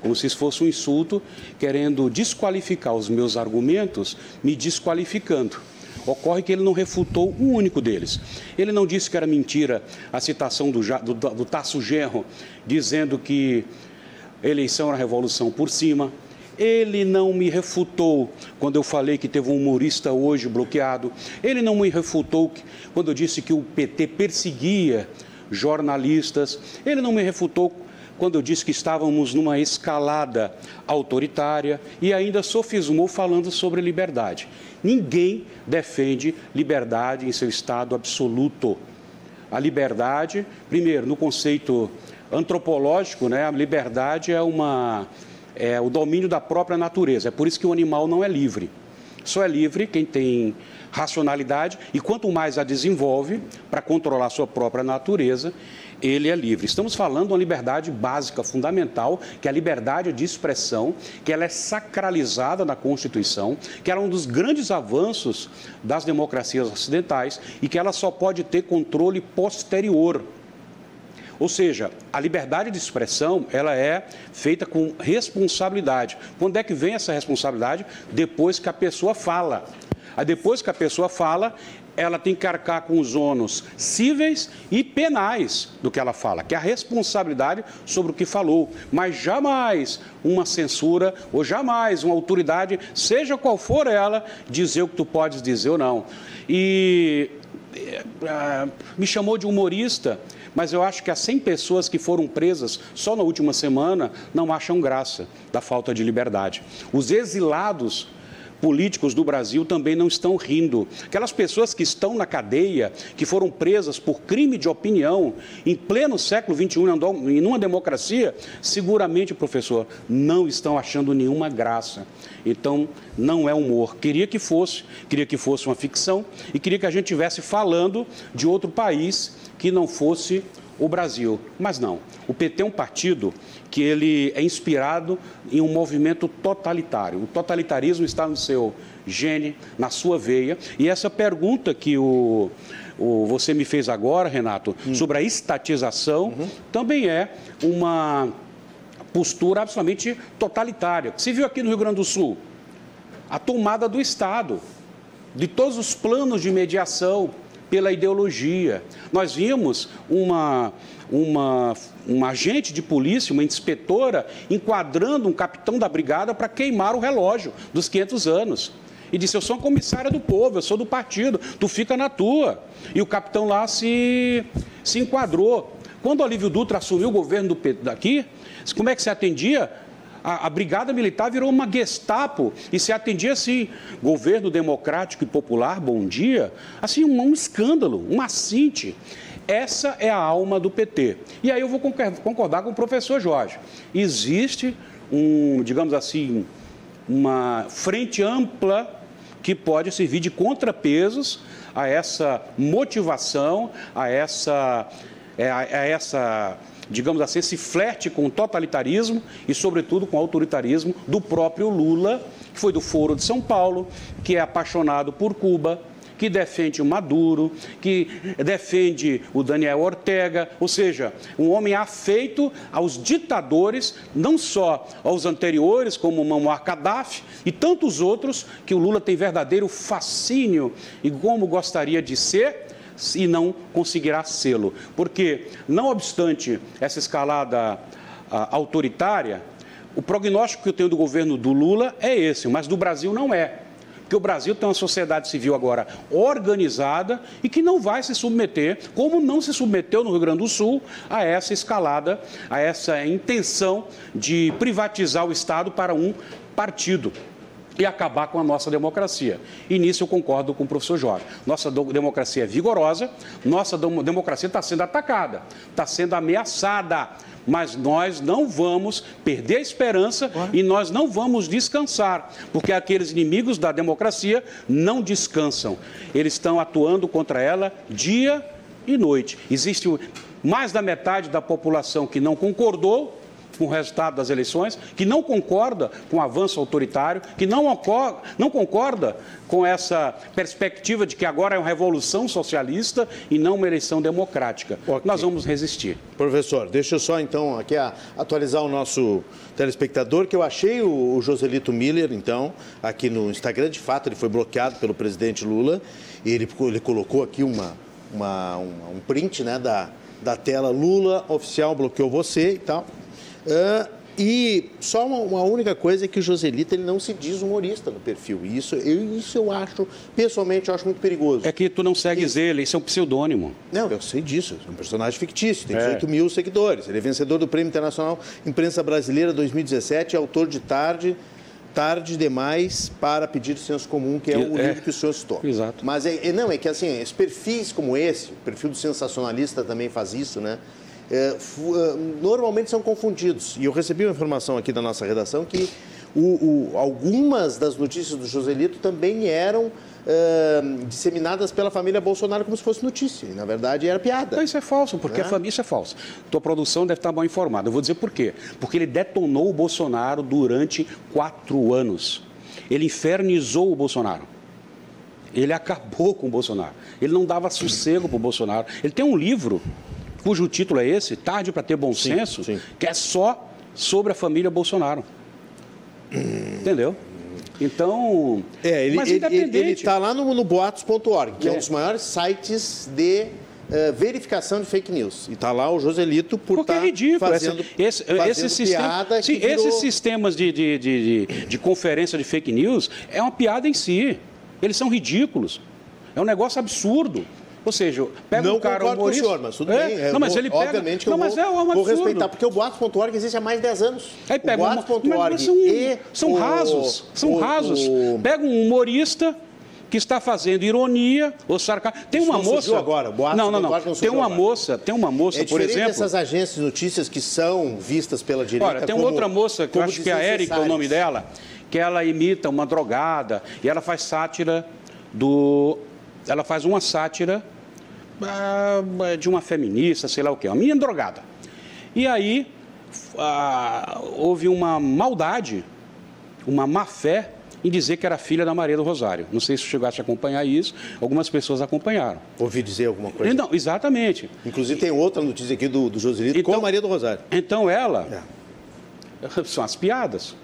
como se isso fosse um insulto, querendo desqualificar os meus argumentos, me desqualificando. Ocorre que ele não refutou um único deles. Ele não disse que era mentira a citação do, do, do Tasso Genro, dizendo que eleição era revolução por cima. Ele não me refutou quando eu falei que teve um humorista hoje bloqueado. Ele não me refutou quando eu disse que o PT perseguia jornalistas. Ele não me refutou quando eu disse que estávamos numa escalada autoritária e ainda sofismou falando sobre liberdade. Ninguém defende liberdade em seu estado absoluto. A liberdade, primeiro, no conceito antropológico, né, a liberdade é uma é, o domínio da própria natureza. É por isso que o animal não é livre. Só é livre quem tem racionalidade e quanto mais a desenvolve para controlar sua própria natureza, ele é livre. Estamos falando de uma liberdade básica, fundamental, que é a liberdade de expressão, que ela é sacralizada na Constituição, que ela é um dos grandes avanços das democracias ocidentais e que ela só pode ter controle posterior ou seja, a liberdade de expressão, ela é feita com responsabilidade. Quando é que vem essa responsabilidade? Depois que a pessoa fala. Aí depois que a pessoa fala, ela tem que arcar com os ônus cíveis e penais do que ela fala, que é a responsabilidade sobre o que falou, mas jamais uma censura ou jamais uma autoridade, seja qual for ela, dizer o que tu podes dizer ou não. E é, me chamou de humorista, mas eu acho que as 100 pessoas que foram presas só na última semana não acham graça da falta de liberdade. Os exilados políticos do Brasil também não estão rindo. Aquelas pessoas que estão na cadeia, que foram presas por crime de opinião, em pleno século XXI, em uma democracia, seguramente, professor, não estão achando nenhuma graça. Então, não é humor. Queria que fosse, queria que fosse uma ficção e queria que a gente estivesse falando de outro país que não fosse o Brasil. Mas não. O PT é um partido que ele é inspirado em um movimento totalitário. O totalitarismo está no seu gene, na sua veia. E essa pergunta que o, o você me fez agora, Renato, hum. sobre a estatização, uhum. também é uma postura absolutamente totalitária. Se viu aqui no Rio Grande do Sul, a tomada do Estado, de todos os planos de mediação, pela ideologia. Nós vimos uma, uma, uma agente de polícia, uma inspetora, enquadrando um capitão da brigada para queimar o relógio dos 500 anos. E disse: Eu sou uma comissária do povo, eu sou do partido, tu fica na tua. E o capitão lá se, se enquadrou. Quando o Olívio Dutra assumiu o governo do, daqui, como é que se atendia? A, a, Brigada Militar virou uma Gestapo e se atendia assim, governo democrático e popular, bom dia, assim, um, um escândalo, um assinte. Essa é a alma do PT. E aí eu vou concordar com o professor Jorge. Existe um, digamos assim, uma frente ampla que pode servir de contrapesos a essa motivação, a essa, é, a essa digamos assim, esse flerte com o totalitarismo e, sobretudo, com o autoritarismo do próprio Lula, que foi do Foro de São Paulo, que é apaixonado por Cuba, que defende o Maduro, que defende o Daniel Ortega, ou seja, um homem afeito aos ditadores, não só aos anteriores, como Muammar Gaddafi e tantos outros, que o Lula tem verdadeiro fascínio e como gostaria de ser e não conseguirá sê-lo. Porque, não obstante essa escalada a, autoritária, o prognóstico que eu tenho do governo do Lula é esse, mas do Brasil não é. Porque o Brasil tem uma sociedade civil agora organizada e que não vai se submeter, como não se submeteu no Rio Grande do Sul, a essa escalada, a essa intenção de privatizar o Estado para um partido e acabar com a nossa democracia. E nisso eu concordo com o professor Jorge. Nossa democracia é vigorosa, nossa democracia está sendo atacada, está sendo ameaçada mas nós não vamos perder a esperança e nós não vamos descansar, porque aqueles inimigos da democracia não descansam. Eles estão atuando contra ela dia e noite. Existe mais da metade da população que não concordou com o resultado das eleições, que não concorda com o avanço autoritário, que não, não concorda com essa perspectiva de que agora é uma revolução socialista e não uma eleição democrática. Okay. Nós vamos resistir.
Professor, deixa eu só então aqui atualizar o nosso telespectador, que eu achei o Joselito Miller, então, aqui no Instagram, de fato, ele foi bloqueado pelo presidente Lula, e ele, ele colocou aqui uma, uma, um, um print né, da, da tela Lula oficial bloqueou você e tal. Uh, e só uma, uma, única coisa é que o Joselito ele não se diz humorista no perfil. E isso eu, isso eu acho, pessoalmente, eu acho muito perigoso.
É que tu não segues isso. ele, isso é um pseudônimo.
Não, eu sei disso. É um personagem fictício, tem 18 é. mil seguidores. Ele é vencedor do Prêmio Internacional Imprensa Brasileira 2017, autor de Tarde, Tarde Demais para Pedir Senso Comum, que é o é. livro que o senhor citou.
Exato.
Mas é, é, não, é que assim, esses perfis como esse, o perfil do sensacionalista também faz isso, né? É, normalmente são confundidos. E eu recebi uma informação aqui da nossa redação que o, o, algumas das notícias do Joselito também eram uh, disseminadas pela família Bolsonaro como se fosse notícia. E, na verdade, era piada.
Não, isso é falso, porque a família isso é falso. Tua produção deve estar mal informada. Eu vou dizer por quê. Porque ele detonou o Bolsonaro durante quatro anos. Ele infernizou o Bolsonaro. Ele acabou com o Bolsonaro. Ele não dava sossego para o Bolsonaro. Ele tem um livro cujo título é esse, Tarde para ter bom sim, senso, sim. que é só sobre a família Bolsonaro. Entendeu? Então.
É, ele está lá no, no boatos.org, que é. é. um dos maiores sites de uh, verificação de fake news. E está lá o Joselito por
estar tá é ridículo. fazendo, esse, fazendo esses sistema, sim, virou... Esses sistemas de, de, de, de, de conferência de fake news é uma piada em si. Eles são ridículos. É um negócio absurdo. Ou seja, pega
não
um cara humorista...
Não concordo com o senhor, mas tudo é? bem. Não, mas ele pega... Obviamente que não, eu mas vou, é um vou respeitar, porque o Boatos.org existe há mais de 10 anos.
Aí pega o Boatos.org são, e são o, rasos, são o, rasos. O... Pega um humorista que está fazendo ironia ou sarcasmo. Tem uma moça
agora,
Boatos não, não, não. não tem uma agora. moça, tem uma moça, é por exemplo.
essas agências de notícias que são vistas pela direita.
Olha, tem como, outra moça que eu acho que é a Érica, o nome dela, que ela imita uma drogada e ela faz sátira do, ela faz uma sátira ah, de uma feminista, sei lá o quê, uma menina drogada. E aí ah, houve uma maldade, uma má fé em dizer que era filha da Maria do Rosário. Não sei se chegaste a acompanhar isso, algumas pessoas acompanharam.
Ouvi dizer alguma coisa?
Não, exatamente.
Inclusive tem outra notícia aqui do, do Joselito então, com a Maria do Rosário.
Então ela, é. são as piadas.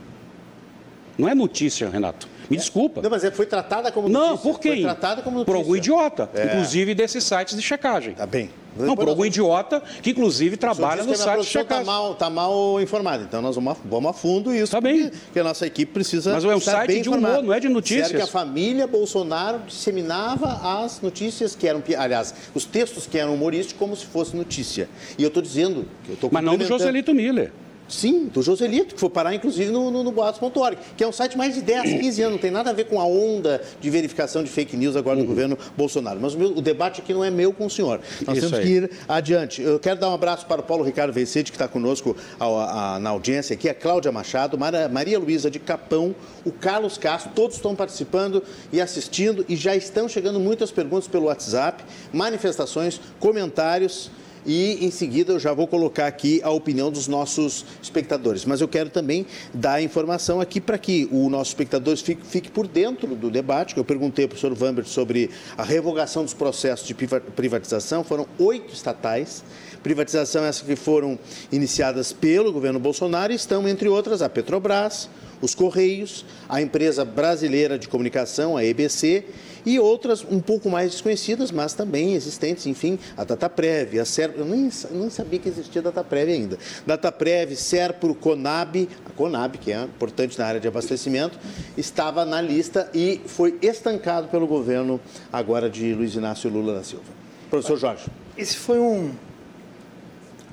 Não é notícia, Renato. Me desculpa.
Não, mas é, foi tratada como notícia.
Não, por quem?
Foi tratada como notícia.
Por algum idiota, é. inclusive desses sites de checagem.
Tá bem.
Não, por algum idiota que, inclusive, trabalha no site de
tá checagem. Está mal, tá mal informado. Então, nós vamos a, vamos a fundo isso.
Tá bem.
Porque a nossa equipe precisa
Mas é um site de humor, não é de notícias.
Sério que a família Bolsonaro disseminava as notícias que eram... Aliás, os textos que eram humorísticos como se fosse notícia. E eu estou dizendo... Eu tô
Mas não do Joselito Miller.
Sim, do Joselito, que foi parar inclusive no, no, no boatos.org, que é um site mais de 10, 15 anos, não tem nada a ver com a onda de verificação de fake news agora no uhum. governo Bolsonaro. Mas o, meu, o, debate aqui não é meu com o senhor. Nós Isso temos aí. que ir adiante. Eu quero dar um abraço para o Paulo Ricardo Vencete, que está conosco a, a, na audiência aqui, a Cláudia Machado, Maria, Maria Luísa de Capão, o Carlos Castro, todos estão participando e assistindo e já estão chegando muitas perguntas pelo WhatsApp, manifestações, comentários. E em seguida eu já vou colocar aqui a opinião dos nossos espectadores. Mas eu quero também dar informação aqui para que o nosso espectador fique, fique, por dentro do debate, eu perguntei para o senhor Vambert sobre a revogação dos processos de privatização, foram oito estatais, privatização essas que foram iniciadas pelo governo Bolsonaro e estão, entre outras, a Petrobras, os Correios, a empresa brasileira de comunicação, a EBC, e outras um pouco mais desconhecidas, mas também existentes, enfim, a Dataprev, a Serp, eu nem, nem sabia que existia Dataprev ainda. Dataprev, Serpro, Conab, a Conab, que é importante na área de abastecimento, estava na lista e foi estancado pelo governo agora de Luiz Inácio Lula da Silva. Professor Jorge.
Esse foi um,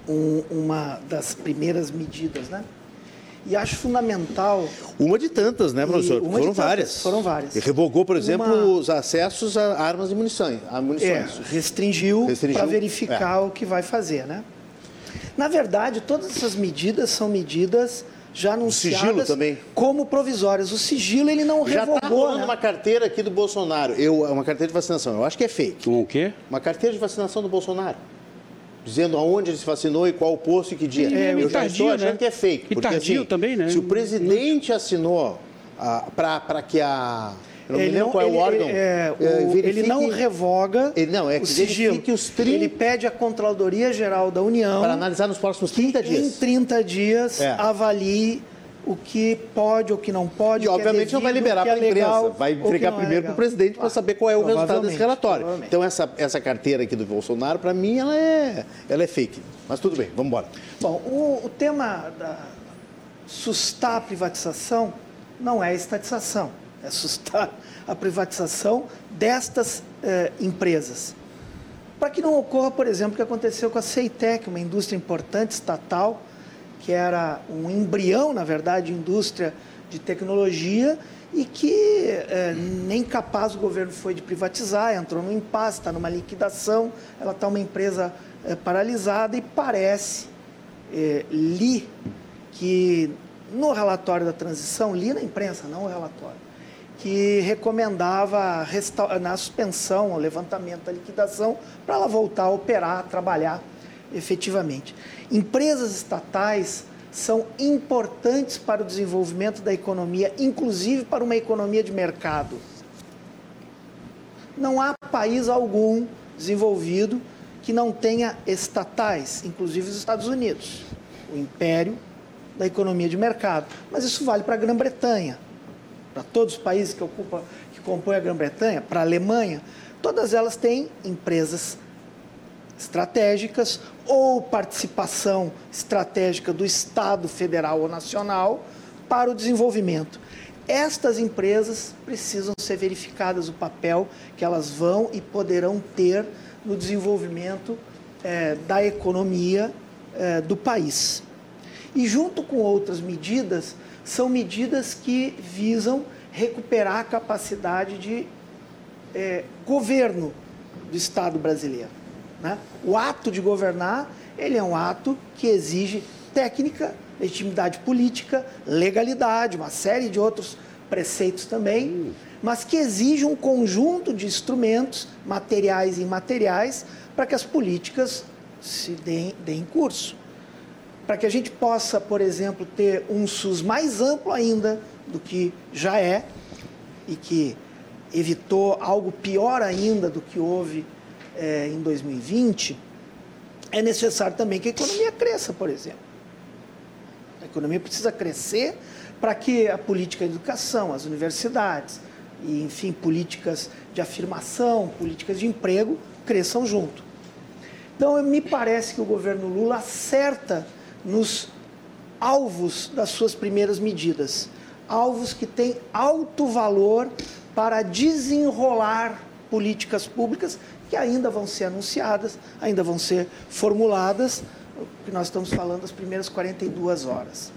um uma das primeiras medidas, né? E acho fundamental.
Uma de tantas, né, professor? Foram tantas, várias.
Foram várias.
E revogou, por exemplo, uma... os acessos a armas e munições. A munições.
É, restringiu, restringiu para verificar é. o que vai fazer, né? Na verdade, todas essas medidas são medidas já anunciadas como provisórias. O sigilo ele não já tá revogou. Já está rolando
né? uma carteira aqui do Bolsonaro. Eu, uma carteira de vacinação. Eu acho que é fake.
Um o quê?
Uma carteira de vacinação do Bolsonaro dizendo aonde ele se vacinou e qual o posto e que dia.
É, eu já tardio, estou achando né?
que é fake.
E porque, tardio assim, também, né?
Se o presidente assinou ah, para que a... Eu não ele me lembro não, qual é o órgão.
É, é, o, ele não revoga
ele, não, é que o sigilo. Os
30... Ele pede à Controladoria Geral da União...
Para analisar nos próximos 30 dias.
Em 30 dias, é. avalie o que pode ou que não pode.
E, obviamente, é devido, não vai liberar para a é imprensa. Vai entregar é primeiro para o presidente para saber qual é o resultado desse relatório. Então, essa, essa carteira aqui do Bolsonaro, para mim, ela é, ela é fake. Mas tudo bem, vamos embora.
Bom, o, o tema da sustar a privatização não é a estatização, é sustar a privatização destas eh, empresas. Para que não ocorra, por exemplo, o que aconteceu com a Ceitec, uma indústria importante estatal, que era um embrião, na verdade, indústria de tecnologia e que é, nem capaz o governo foi de privatizar, entrou no impasse, está numa liquidação, ela está uma empresa é, paralisada e parece, é, li que no relatório da transição, li na imprensa, não o relatório, que recomendava na suspensão, o levantamento da liquidação, para ela voltar a operar, a trabalhar efetivamente. Empresas estatais são importantes para o desenvolvimento da economia, inclusive para uma economia de mercado. Não há país algum desenvolvido que não tenha estatais, inclusive os Estados Unidos, o império da economia de mercado. Mas isso vale para a Grã-Bretanha, para todos os países que ocupam, que compõem a Grã-Bretanha, para a Alemanha, todas elas têm empresas estratégicas ou participação estratégica do Estado federal ou nacional para o desenvolvimento. Estas empresas precisam ser verificadas o papel que elas vão e poderão ter no desenvolvimento é, da economia é, do país. E junto com outras medidas, são medidas que visam recuperar a capacidade de é, governo do Estado brasileiro. Né? O ato de governar, ele é um ato que exige técnica, legitimidade política, legalidade, uma série de outros preceitos também, mas que exige um conjunto de instrumentos, materiais e imateriais, para que as políticas se deem, deem curso. Para que a gente possa, por exemplo, ter um SUS mais amplo ainda do que já é, e que evitou algo pior ainda do que houve é, em 2020, é necessário também que a economia cresça, por exemplo. A economia precisa crescer para que a política de educação, as universidades, e, enfim, políticas de afirmação, políticas de emprego cresçam junto. Então, me parece que o governo Lula acerta nos alvos das suas primeiras medidas. Alvos que têm alto valor para desenrolar políticas públicas que ainda vão ser anunciadas, ainda vão ser formuladas, que nós estamos falando das primeiras 42 horas.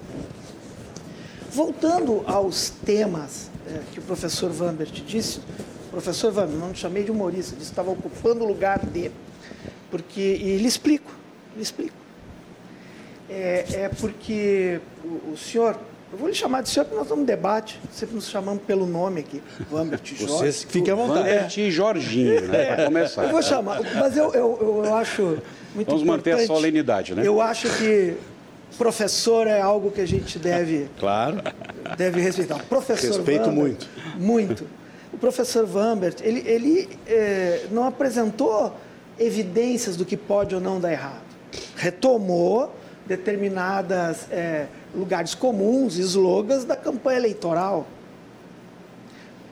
Voltando aos temas é, que o professor Vambert disse, professor Vambert, não me chamei de humorista, disse que estava ocupando o lugar dele, porque, e lhe explico, lhe explico. É, é porque o, o senhor Eu vou lhe chamar de senhor porque nós estamos em debate. Sempre nos chamamos pelo nome aqui. Vambert, Jorge. Vocês
fiquem à vontade. Vambert e Jorginho, né? Para começar.
Eu vou chamar. Mas eu, eu, eu acho muito
Vamos manter a solenidade, né?
Eu acho que professor é algo que a gente deve...
Claro.
Deve respeitar. Professor
Respeito
Vambert,
muito.
Muito. O professor Vambert, ele, ele é, não apresentou evidências do que pode ou não dar errado. Retomou determinadas... É, lugares comuns, slogans da campanha eleitoral.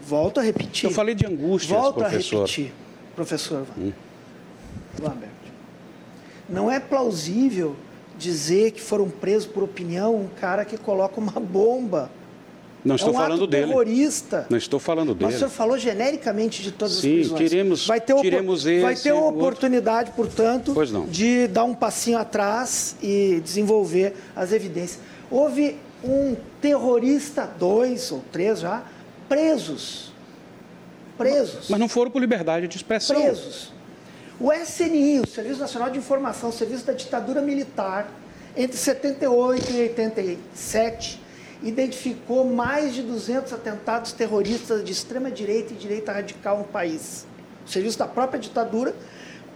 Volto a repetir.
Eu falei de angústia,
Volto
professor.
a repetir, professor hum. Lambert. Não é plausível dizer que foram presos por opinião um cara que coloca uma bomba.
Não estou
é um
falando
ato
dele.
terrorista.
Não estou falando dele.
Mas o senhor falou genericamente de todas
Sim,
as prisões.
tiremos,
vai ter,
tiremos esse,
vai ter uma oportunidade, portanto, de dar um passinho atrás e desenvolver as evidências. Houve um terrorista, dois ou três já, presos. Presos.
Mas não foram por liberdade de expressão.
Presos. O SNI, o Serviço Nacional de Informação, o Serviço da Ditadura Militar, entre 78 e 87, identificou mais de 200 atentados terroristas de extrema direita e direita radical no país. O serviço da própria ditadura,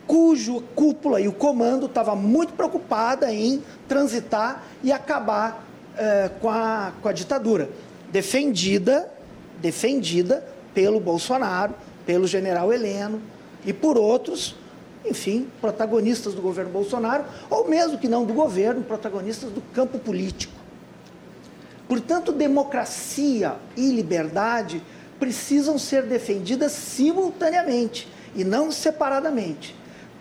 cujo cúpula e o comando estava muito preocupada em transitar e acabar eh, com, a, com a ditadura, defendida, defendida pelo Bolsonaro, pelo general Heleno e por outros, enfim, protagonistas do governo Bolsonaro, ou mesmo que não do governo, protagonistas do campo político. Portanto, democracia e liberdade precisam ser defendidas simultaneamente e não separadamente.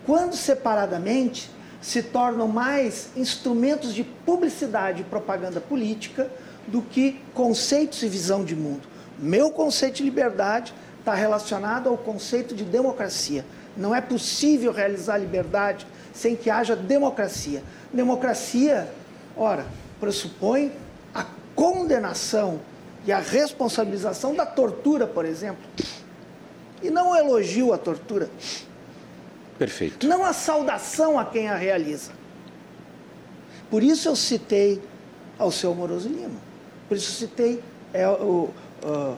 Quando separadamente, se tornam mais instrumentos de publicidade e propaganda política do que conceitos e visão de mundo. Meu conceito de liberdade está relacionado ao conceito de democracia. Não é possível realizar liberdade sem que haja democracia. Democracia, ora, pressupõe a condenação e a responsabilização da tortura, por exemplo. E não elogio à tortura.
Perfeito.
Não a saudação a quem a realiza. Por isso eu citei ao seu Moroso Lima. Por isso eu citei é, o, ah.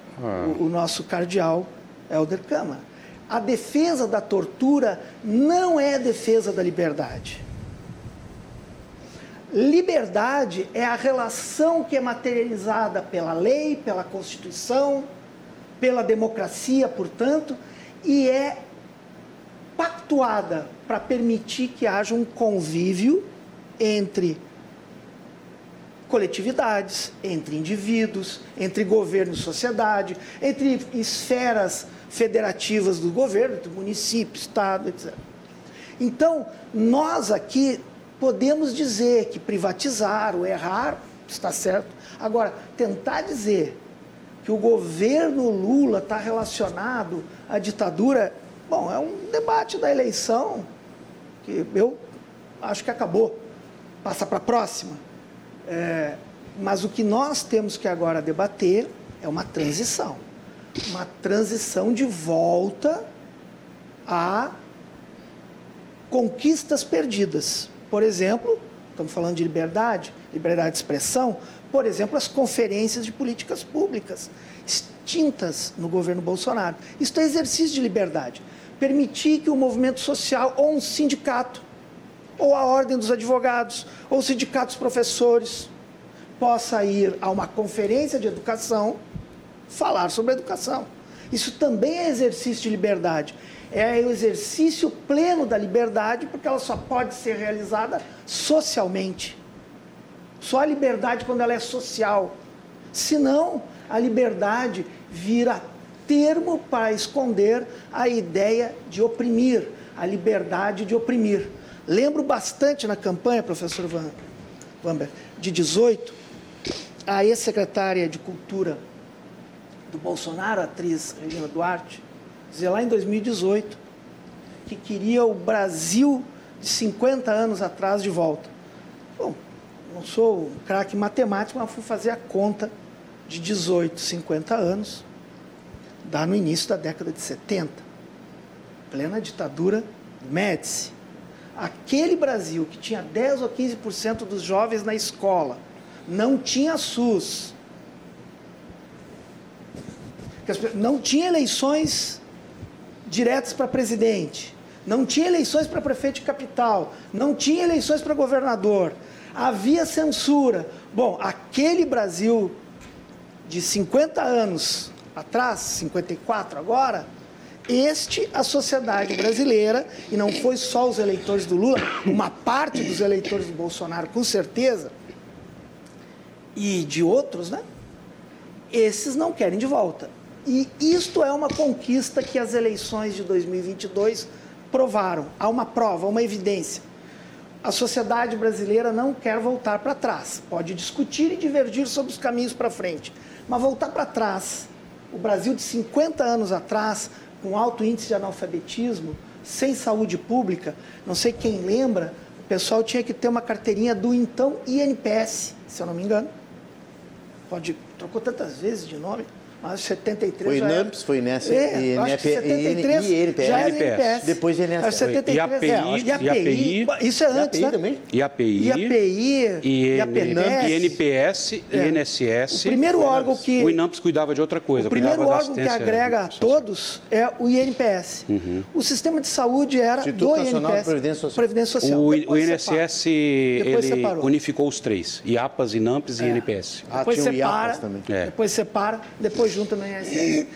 o, o nosso cardeal Helder Câmara. A defesa da tortura não é a defesa da liberdade. Liberdade é a relação que é materializada pela lei, pela Constituição, pela democracia, portanto, e é pactuada para permitir que haja um convívio entre coletividades, entre indivíduos, entre governo e sociedade, entre esferas federativas do governo, do município, estado, etc. Então, nós aqui podemos dizer que privatizar ou errar está certo. Agora, tentar dizer que o governo Lula está relacionado à ditadura, bom, é um debate da eleição que eu acho que acabou. Passa para a próxima. É, mas o que nós temos que agora debater é uma transição. Uma transição de volta a conquistas perdidas. Por exemplo, estamos falando de liberdade, liberdade de expressão, por exemplo, as conferências de políticas públicas extintas no governo Bolsonaro. Isso é exercício de liberdade. Permitir que o movimento social ou um sindicato, ou a ordem dos advogados, ou o sindicato dos professores, possa ir a uma conferência de educação falar sobre educação. Isso também é exercício de liberdade é o exercício pleno da liberdade, porque ela só pode ser realizada socialmente. Só a liberdade quando ela é social. Senão, a liberdade vira termo para esconder a ideia de oprimir, a liberdade de oprimir. Lembro bastante na campanha, professor Van, Vanber, de 18, a ex-secretária de Cultura do Bolsonaro, a atriz Regina Duarte, dizer lá em 2018 que queria o Brasil de 50 anos atrás de volta. Bom, não sou um craque matemático, mas fui fazer a conta de 18, 50 anos, dá no início da década de 70, plena ditadura Médici. Aquele Brasil que tinha 10 ou 15% dos jovens na escola, não tinha SUS, Não tinha eleições diretas para presidente, não tinha eleições para prefeito de capital, não tinha eleições para governador, havia censura. Bom, aquele Brasil de 50 anos atrás, 54 agora, este a sociedade brasileira, e não foi só os eleitores do Lula, uma parte dos eleitores do Bolsonaro, com certeza, e de outros, né? Esses não querem de volta. E isto é uma conquista que as eleições de 2022 provaram. Há uma prova, uma evidência. A sociedade brasileira não quer voltar para trás. Pode discutir e divergir sobre os caminhos para frente. Mas voltar para trás, o Brasil de 50 anos atrás, com alto índice de analfabetismo, sem saúde pública, não sei quem lembra, o pessoal tinha que ter uma carteirinha do então INPS, se eu não me engano. Pode, trocou tantas vezes de nome. Mas 73
foi
era.
foi INES,
é, INF, 73
e INPS.
Já era INPS.
Depois INSS.
73,
E API,
é, e API, isso é antes,
API
né?
também?
E API,
E e.
INPS,
É.
INSS.
O primeiro órgão que...
O INAMPS cuidava de outra coisa.
O primeiro órgão que agrega a todos é o INPS. O sistema de saúde era
Instituto
do
Nacional
INPS.
Previdência Social.
Previdência Social.
O, o INSS, ele
separou.
unificou os três. IAPAS, INAMPS e INPS.
Ah,
Depois
tinha o
separa,
IAPAS também.
É.
depois separa, depois junta no INSS.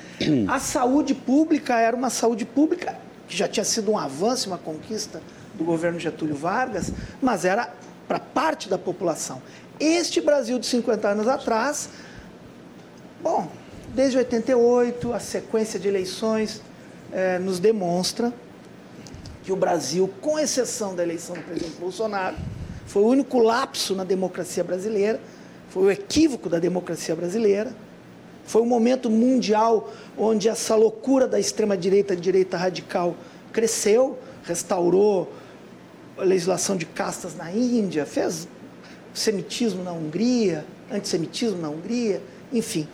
A saúde pública era uma saúde pública que já tinha sido um avanço, uma conquista do governo Getúlio Vargas, mas era para parte da população. Este Brasil de 50 anos atrás, bom, desde 88, a sequência de eleições eh, nos demonstra que o Brasil, com exceção da eleição do presidente Bolsonaro, foi o único lapso na democracia brasileira, foi o equívoco da democracia brasileira, foi um momento mundial onde essa loucura da extrema-direita, direita radical, cresceu, restaurou a legislação de castas na Índia, fez semitismo na Hungria, antissemitismo na Hungria, enfim.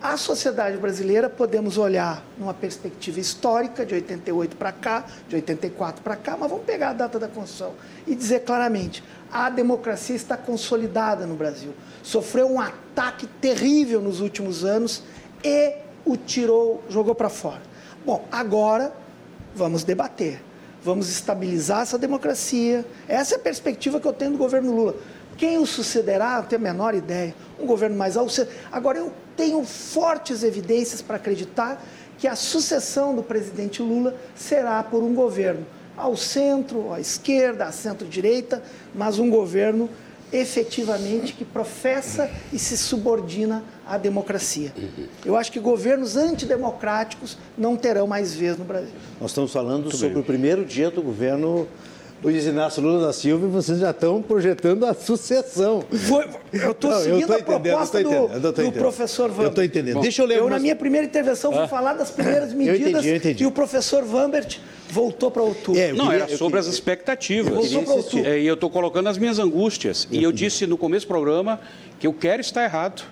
A sociedade brasileira podemos olhar numa perspectiva histórica, de 88 para cá, de 84 para cá, mas vamos pegar a data da Constituição e dizer claramente: a democracia está consolidada no Brasil. Sofreu um ataque terrível nos últimos anos e o tirou, jogou para fora. Bom, agora vamos debater, vamos estabilizar essa democracia. Essa é a perspectiva que eu tenho do governo Lula. Quem o sucederá, eu tenho a menor ideia. Um governo mais alto. Agora, eu tenho fortes evidências para acreditar que a sucessão do presidente Lula será por um governo ao centro, à esquerda, à centro-direita, mas um governo efetivamente que professa e se subordina à democracia. Eu acho que governos antidemocráticos não terão mais vez no Brasil.
Nós estamos falando sobre o primeiro dia do governo Luiz Inácio Lula da Silva e vocês já estão projetando a sucessão.
Foi- eu estou seguindo
tô
a proposta
eu
do,
eu tô
do
entendendo.
professor Vambert.
Eu estou entendendo. Deixa eu ler
Eu, na minha primeira intervenção, fui falar das primeiras medidas
entendi, eu entendi.
e o professor Vambert voltou para outubro.
É, eu
Não,
queria-
era
eu
sobre as
queria-
expectativas.
Eu queria
insistir.
insistir.
É, E eu estou colocando as minhas angústias. E eu disse no começo do programa que eu quero estar errado.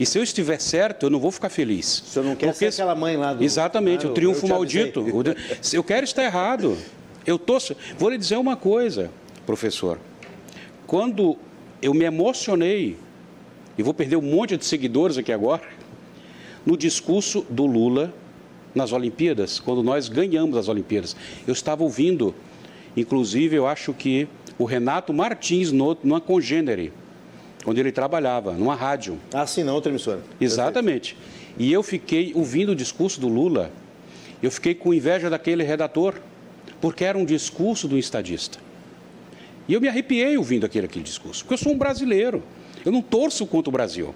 E se eu estiver certo, eu não vou ficar feliz.
O senhor não quer ser aquela mãe lá do-
Exatamente,
Ah,
o
eu-
triunfo
eu
maldito. O Eu quero estar errado. Eu tô... Vou lhe dizer uma coisa, professor. Quando eu me emocionei, e vou perder um monte de seguidores aqui agora, no discurso do Lula nas Olimpíadas, quando nós ganhamos as Olimpíadas. Eu estava ouvindo, inclusive, eu acho que o Renato Martins, no- numa congênere, onde ele trabalhava, numa rádio.
Ah, sim, não, outra emissora.
Exatamente. E eu fiquei ouvindo o discurso do Lula, eu fiquei com inveja daquele redator, porque era um discurso do estadista. E eu me arrepiei ouvindo aquele, aquele discurso, porque eu sou um brasileiro, eu não torço contra o Brasil.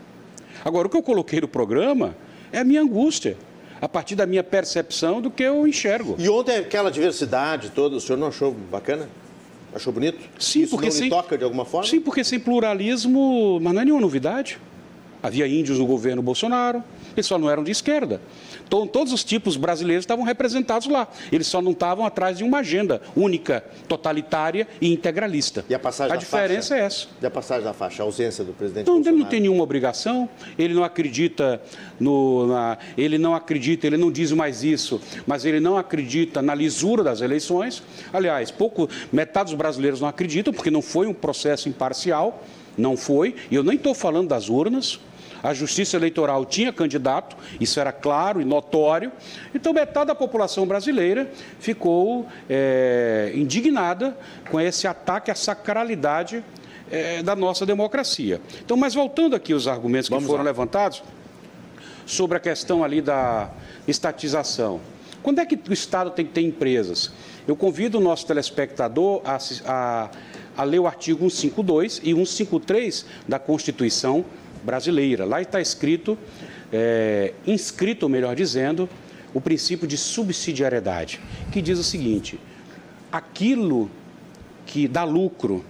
Agora, o que eu coloquei no programa é a minha angústia, a partir da minha percepção do que eu enxergo.
E ontem aquela diversidade toda, o senhor não achou bacana? Achou bonito?
Sim,
Isso
porque
não lhe
sem-
toca de alguma forma?
Sim, porque sem pluralismo, mas não é nenhuma novidade. Havia índios no governo Bolsonaro, eles só não eram de esquerda. Então, todos os tipos brasileiros estavam representados lá. Eles só não estavam atrás de uma agenda única, totalitária e integralista.
E a passagem
a
da
diferença
faixa?
é essa.
E a passagem da faixa, a ausência do presidente
Então, ele
Bolsonaro?
não tem nenhuma obrigação, ele não acredita no. na- ele não acredita, ele não diz mais isso, mas ele não acredita na lisura das eleições. Aliás, pouco, metade dos brasileiros não acreditam, porque não foi um processo imparcial, não foi, e eu nem estou falando das urnas. A Justiça Eleitoral tinha candidato, isso era claro e notório. Então, metade da população brasileira ficou é, indignada com esse ataque à sacralidade é, da nossa democracia. Então, mas voltando aqui aos argumentos que Vamos foram lá. levantados sobre a questão ali da estatização. Quando é que o Estado tem que ter empresas? Eu convido o nosso telespectador a, a, a ler o artigo 152 e 153 da Constituição brasileira. Lá está escrito, é, inscrito, melhor dizendo, o princípio de subsidiariedade, que diz o seguinte: aquilo que dá lucro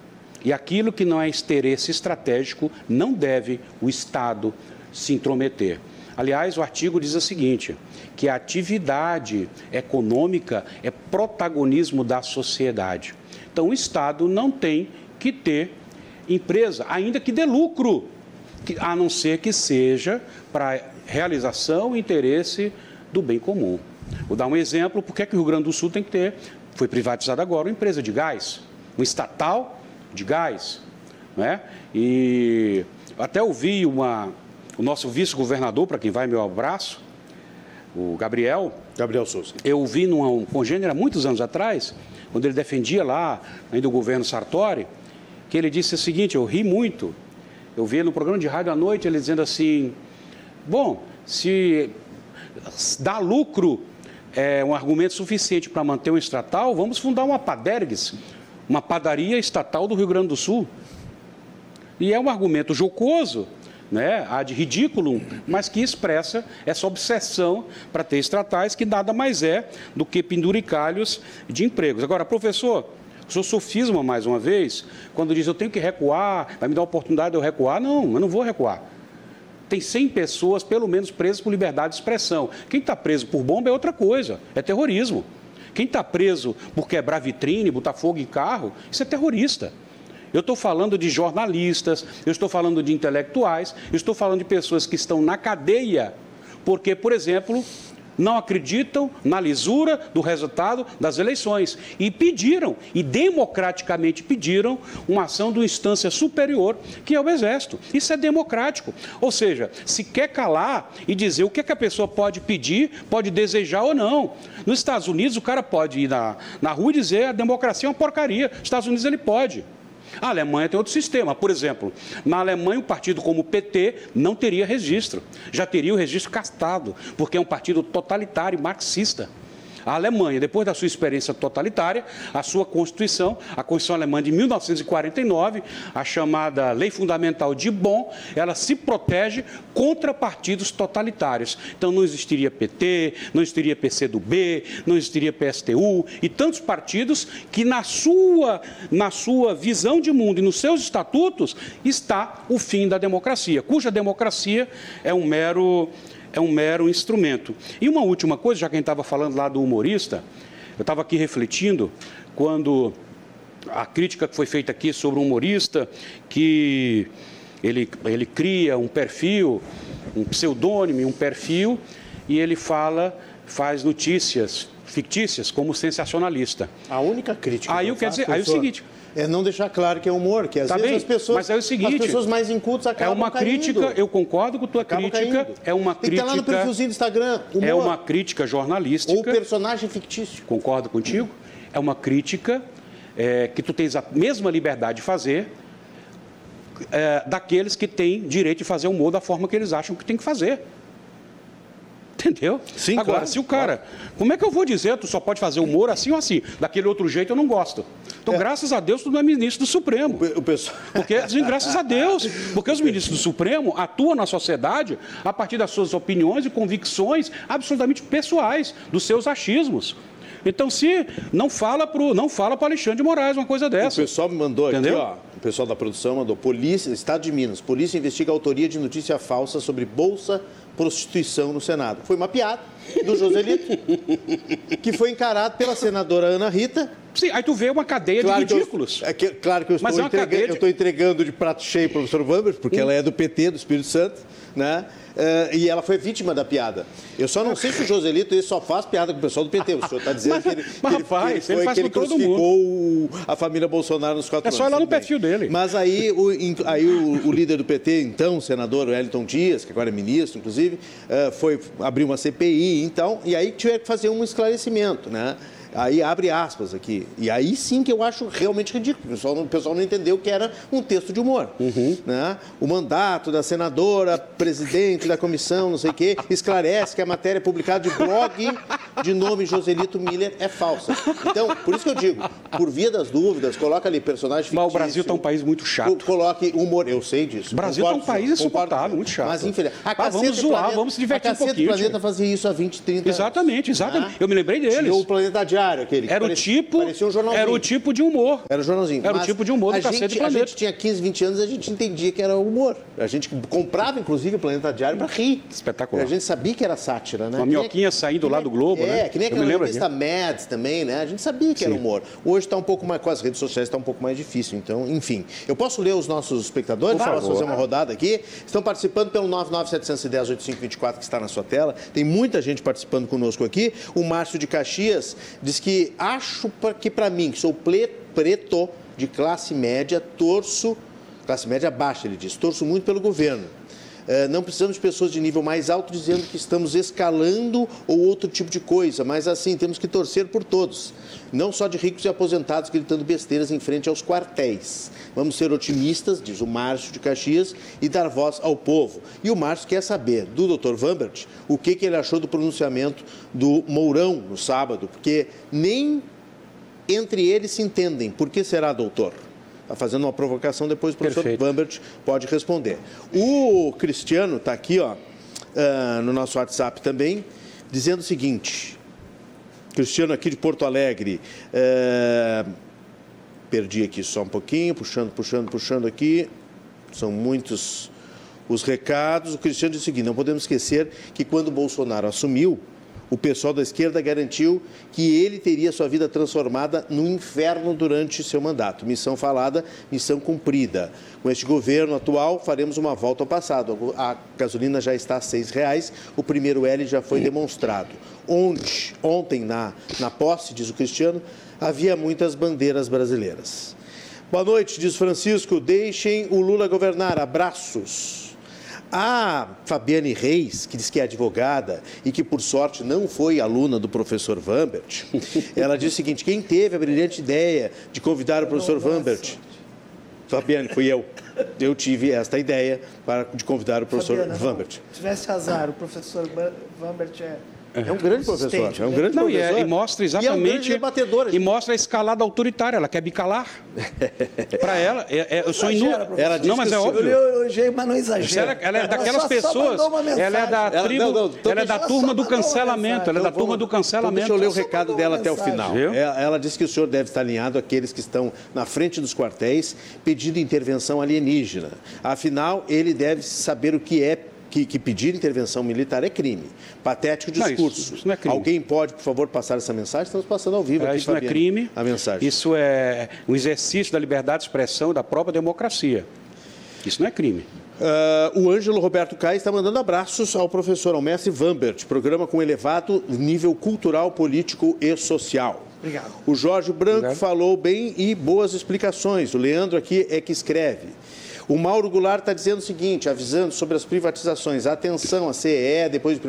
e aquilo que não é interesse estratégico não deve o Estado se intrometer. Aliás, o artigo diz o seguinte: que a atividade econômica é protagonismo da sociedade. Então, o Estado não tem que ter empresa, ainda que dê lucro, a não ser que seja para realização e interesse do bem comum. Vou dar um exemplo, por que o Rio Grande do Sul tem que ter, foi privatizada agora, uma empresa de gás, um estatal de gás. Né? E até ouvi uma, o nosso vice-governador, para quem vai meu abraço, o Gabriel.
Gabriel Souza.
Eu vi num congênero há muitos anos atrás, quando ele defendia lá, ainda o governo Sartori, que ele disse o seguinte: eu ri muito. Eu vi no programa de rádio à noite ele dizendo assim: bom, se dá lucro é um argumento suficiente para manter um estatal, vamos fundar uma Padergues, uma padaria estatal do Rio Grande do Sul. E é um argumento jocoso, né, ad ridículo, mas que expressa essa obsessão para ter estatais, que nada mais é do que penduricalhos de empregos. Agora, professor, o sofisma mais uma vez, quando diz eu tenho que recuar, vai me dar a oportunidade de eu recuar. Não, eu não vou recuar. Tem 100 pessoas, pelo menos, presas por liberdade de expressão. Quem está preso por bomba é outra coisa, é terrorismo. Quem está preso por quebrar vitrine, botar fogo em carro, isso é terrorista. Eu estou falando de jornalistas, eu estou falando de intelectuais, eu estou falando de pessoas que estão na cadeia, porque, por exemplo, não acreditam na lisura do resultado das eleições e pediram, e democraticamente pediram, uma ação de uma instância superior, que é o Exército. Isso é democrático. Ou seja, se quer calar e dizer o que, é que a pessoa pode pedir, pode desejar ou não. Nos Estados Unidos, o cara pode ir na, na rua e dizer a democracia é uma porcaria. Nos Estados Unidos, ele pode. A Alemanha tem outro sistema. Por exemplo, na Alemanha, um partido como o PT não teria registro. Já teria o registro castado, porque é um partido totalitário marxista. A Alemanha, depois da sua experiência totalitária, a sua Constituição, a Constituição Alemã de 1949, a chamada Lei Fundamental de Bonn, ela se protege contra partidos totalitários. Então não existiria PT, não existiria PCdoB, não existiria PSTU e tantos partidos que na sua, na sua visão de mundo e nos seus estatutos está o fim da democracia, cuja democracia é um mero é um mero instrumento. E uma última coisa, já que a gente estava falando lá do humorista, eu estava aqui refletindo quando a crítica que foi feita aqui sobre o humorista, que ele, ele cria um perfil, um pseudônimo, um perfil, e ele fala, faz notícias fictícias como sensacionalista.
A única crítica.
Aí,
eu
quero dizer, aí é o seguinte,
é não deixar claro que é humor, que às
tá
vezes
bem,
as pessoas,
mas é o seguinte,
as pessoas mais incultas acabam
É uma
caindo.
crítica, eu concordo com tua acabam crítica, caindo. é uma
Tem
crítica.
Que lá no perfilzinho do Instagram, humor,
é uma crítica jornalística.
Ou personagem fictício.
Concordo contigo? É uma crítica é, que tu tens a mesma liberdade de fazer é, daqueles que têm direito de fazer humor da forma que eles acham que tem que fazer. Entendeu?
Sim,
Agora,
claro,
se o cara. Claro. Como é que eu vou dizer, tu só pode fazer humor assim ou assim? Daquele outro jeito eu não gosto. Então, é. graças a Deus, tu não é ministro do Supremo.
O pessoal...
Porque, assim, graças a Deus. Porque os ministros do Supremo atuam na sociedade a partir das suas opiniões e convicções absolutamente pessoais, dos seus achismos. Então, se não fala para não fala para Alexandre de Moraes uma coisa dessa.
O pessoal me mandou Entendeu? aqui, ó. O pessoal da produção mandou. Polícia, Estado de Minas. Polícia investiga a autoria de notícia falsa sobre bolsa prostituição no Senado. Foi uma piada do Joselito, que foi encarado pela senadora Ana Rita.
Sim, aí tu vê uma cadeia claro de ridículos.
Eu, é que, claro que eu estou, é entregando, de... eu estou entregando de prato cheio para o professor Vamber, porque hum. ela é do PT, do Espírito Santo, né? Uh, e ela foi vítima da piada. Eu só não sei se o Joselito ele só faz piada com o pessoal do PT. O senhor está dizendo
mas,
que ele,
mas,
que
rapaz,
ele,
ele,
foi, que ele crucificou a família Bolsonaro nos quatro
anos. É só ir lá no perfil dele.
Mas aí, o, aí o, o, líder do PT, então, senador Wellington Dias, que agora é ministro, inclusive, foi abrir uma CPI, então, e aí tiver que fazer um esclarecimento, né? Aí abre aspas aqui. E aí sim que eu acho realmente ridículo. O pessoal não, o pessoal não entendeu que era um texto de humor. Uhum. Né? O mandato da senadora, presidente da comissão, não sei o quê, esclarece que a matéria publicada de blog de nome Joselito Miller é falsa. Então, por isso que eu digo, por via das dúvidas, coloca ali personagem fictício.
Mas o Brasil está um país muito chato.
Coloque humor, eu sei disso.
O Brasil está um país insuportável, muito chato.
Mas, infelizmente,
ah, vamos zoar, planeta, vamos se divertir um pouquinho.
O planeta fazia isso há 20, 30
anos. Exatamente, exatamente. Ah, eu me lembrei deles.
O Planeta Diário, aquele.
Era parecia, o tipo, parecia um jornalzinho. Era o tipo de humor.
Era o jornalzinho.
Era Mas o tipo de humor do Cacete
gente,
Planeta.
A gente tinha 15, 20 anos e a gente entendia que era humor. A gente comprava, inclusive, o Planeta Diário para rir.
Espetacular.
A gente sabia que era sátira, né?
Uma minhoquinha é, saindo lá do Globo,
é,
né?
É, que nem aquela revista Mads também, né? A gente sabia que Sim. era humor. Hoje está um pouco mais, com as redes sociais, está um pouco mais difícil. Então, enfim. Eu posso ler os nossos espectadores?
Por favor.
Posso fazer uma rodada aqui? Estão participando pelo 99710-8524 que está na sua tela. Tem muita gente participando conosco aqui. O Márcio de Caxias diz que acho que para mim, que sou preto de classe média, torço, classe média baixa, ele diz, torço muito pelo governo não precisamos de pessoas de nível mais alto dizendo que estamos escalando ou outro tipo de coisa, mas assim, temos que torcer por todos. Não só de ricos e aposentados gritando besteiras em frente aos quartéis. Vamos ser otimistas, diz o Márcio de Caxias, e dar voz ao povo. E o Márcio quer saber do Dr. Vambert o que, que ele achou do pronunciamento do Mourão no sábado, porque nem entre eles se entendem. Por que será, doutor? Está fazendo uma provocação, depois o professor Perfeito. Bambert pode responder. O Cristiano está aqui, ó, uh, no nosso WhatsApp também, dizendo o seguinte. Cristiano aqui de Porto Alegre. Uh, perdi aqui só um pouquinho, puxando, puxando, puxando aqui. São muitos os recados. O Cristiano diz o seguinte: não podemos esquecer que quando o Bolsonaro assumiu, o pessoal da esquerda garantiu que ele teria sua vida transformada no inferno durante seu mandato. Missão falada, missão cumprida. Com este governo atual, faremos uma volta ao passado. A gasolina já está a R$ reais, o primeiro L já foi demonstrado. Onde, ontem, na, na posse, diz o Cristiano, havia muitas bandeiras brasileiras. Boa noite, diz Francisco. Deixem o Lula governar. Abraços. A Fabiane Reis, que diz que é advogada e que, por sorte, não foi aluna do professor Vambert, ela diz o seguinte: quem teve a brilhante ideia de convidar o professor Vambert? Fabiane, fui eu. Eu tive esta ideia para, de convidar o professor Fabiana, Vambert.
Se tivesse azar, o professor Vambert é
é um grande professor, é um grande não, professor.
E, é, e mostra exatamente.
E, é um
e mostra a escalada autoritária, ela quer me calar. Para ela, é, é, eu sou inu...
Ela
não,
mas é óbvio.
Eu elogiei, mas não exagero.
Ela, ela é daquelas pessoas. Ela é da tribo, ela, não, não, então ela é da turma do cancelamento. Ela é da turma do cancelamento.
Então deixa eu ler o recado dela até o final. Ela, ela disse que o senhor deve estar alinhado àqueles que estão na frente dos quartéis pedindo intervenção alienígena. Afinal, ele deve saber o que é que, que, pedir intervenção militar é crime. Patético discurso. Não, isso, isso não é crime. Alguém pode, por favor, passar essa mensagem? Estamos passando ao vivo
é,
aqui,
Isso Fabiana, não é crime.
A mensagem.
Isso é um exercício da liberdade de expressão e da própria democracia. Isso não é crime.
Uh, o Ângelo Roberto Caio está mandando abraços ao professor, ao mestre Vambert, programa com elevado nível cultural, político e social.
Obrigado.
O Jorge Branco Obrigado. falou bem e boas explicações. O Leandro aqui é que escreve. O Mauro Goulart está dizendo o seguinte, avisando sobre as privatizações. Atenção, a CEE, depois de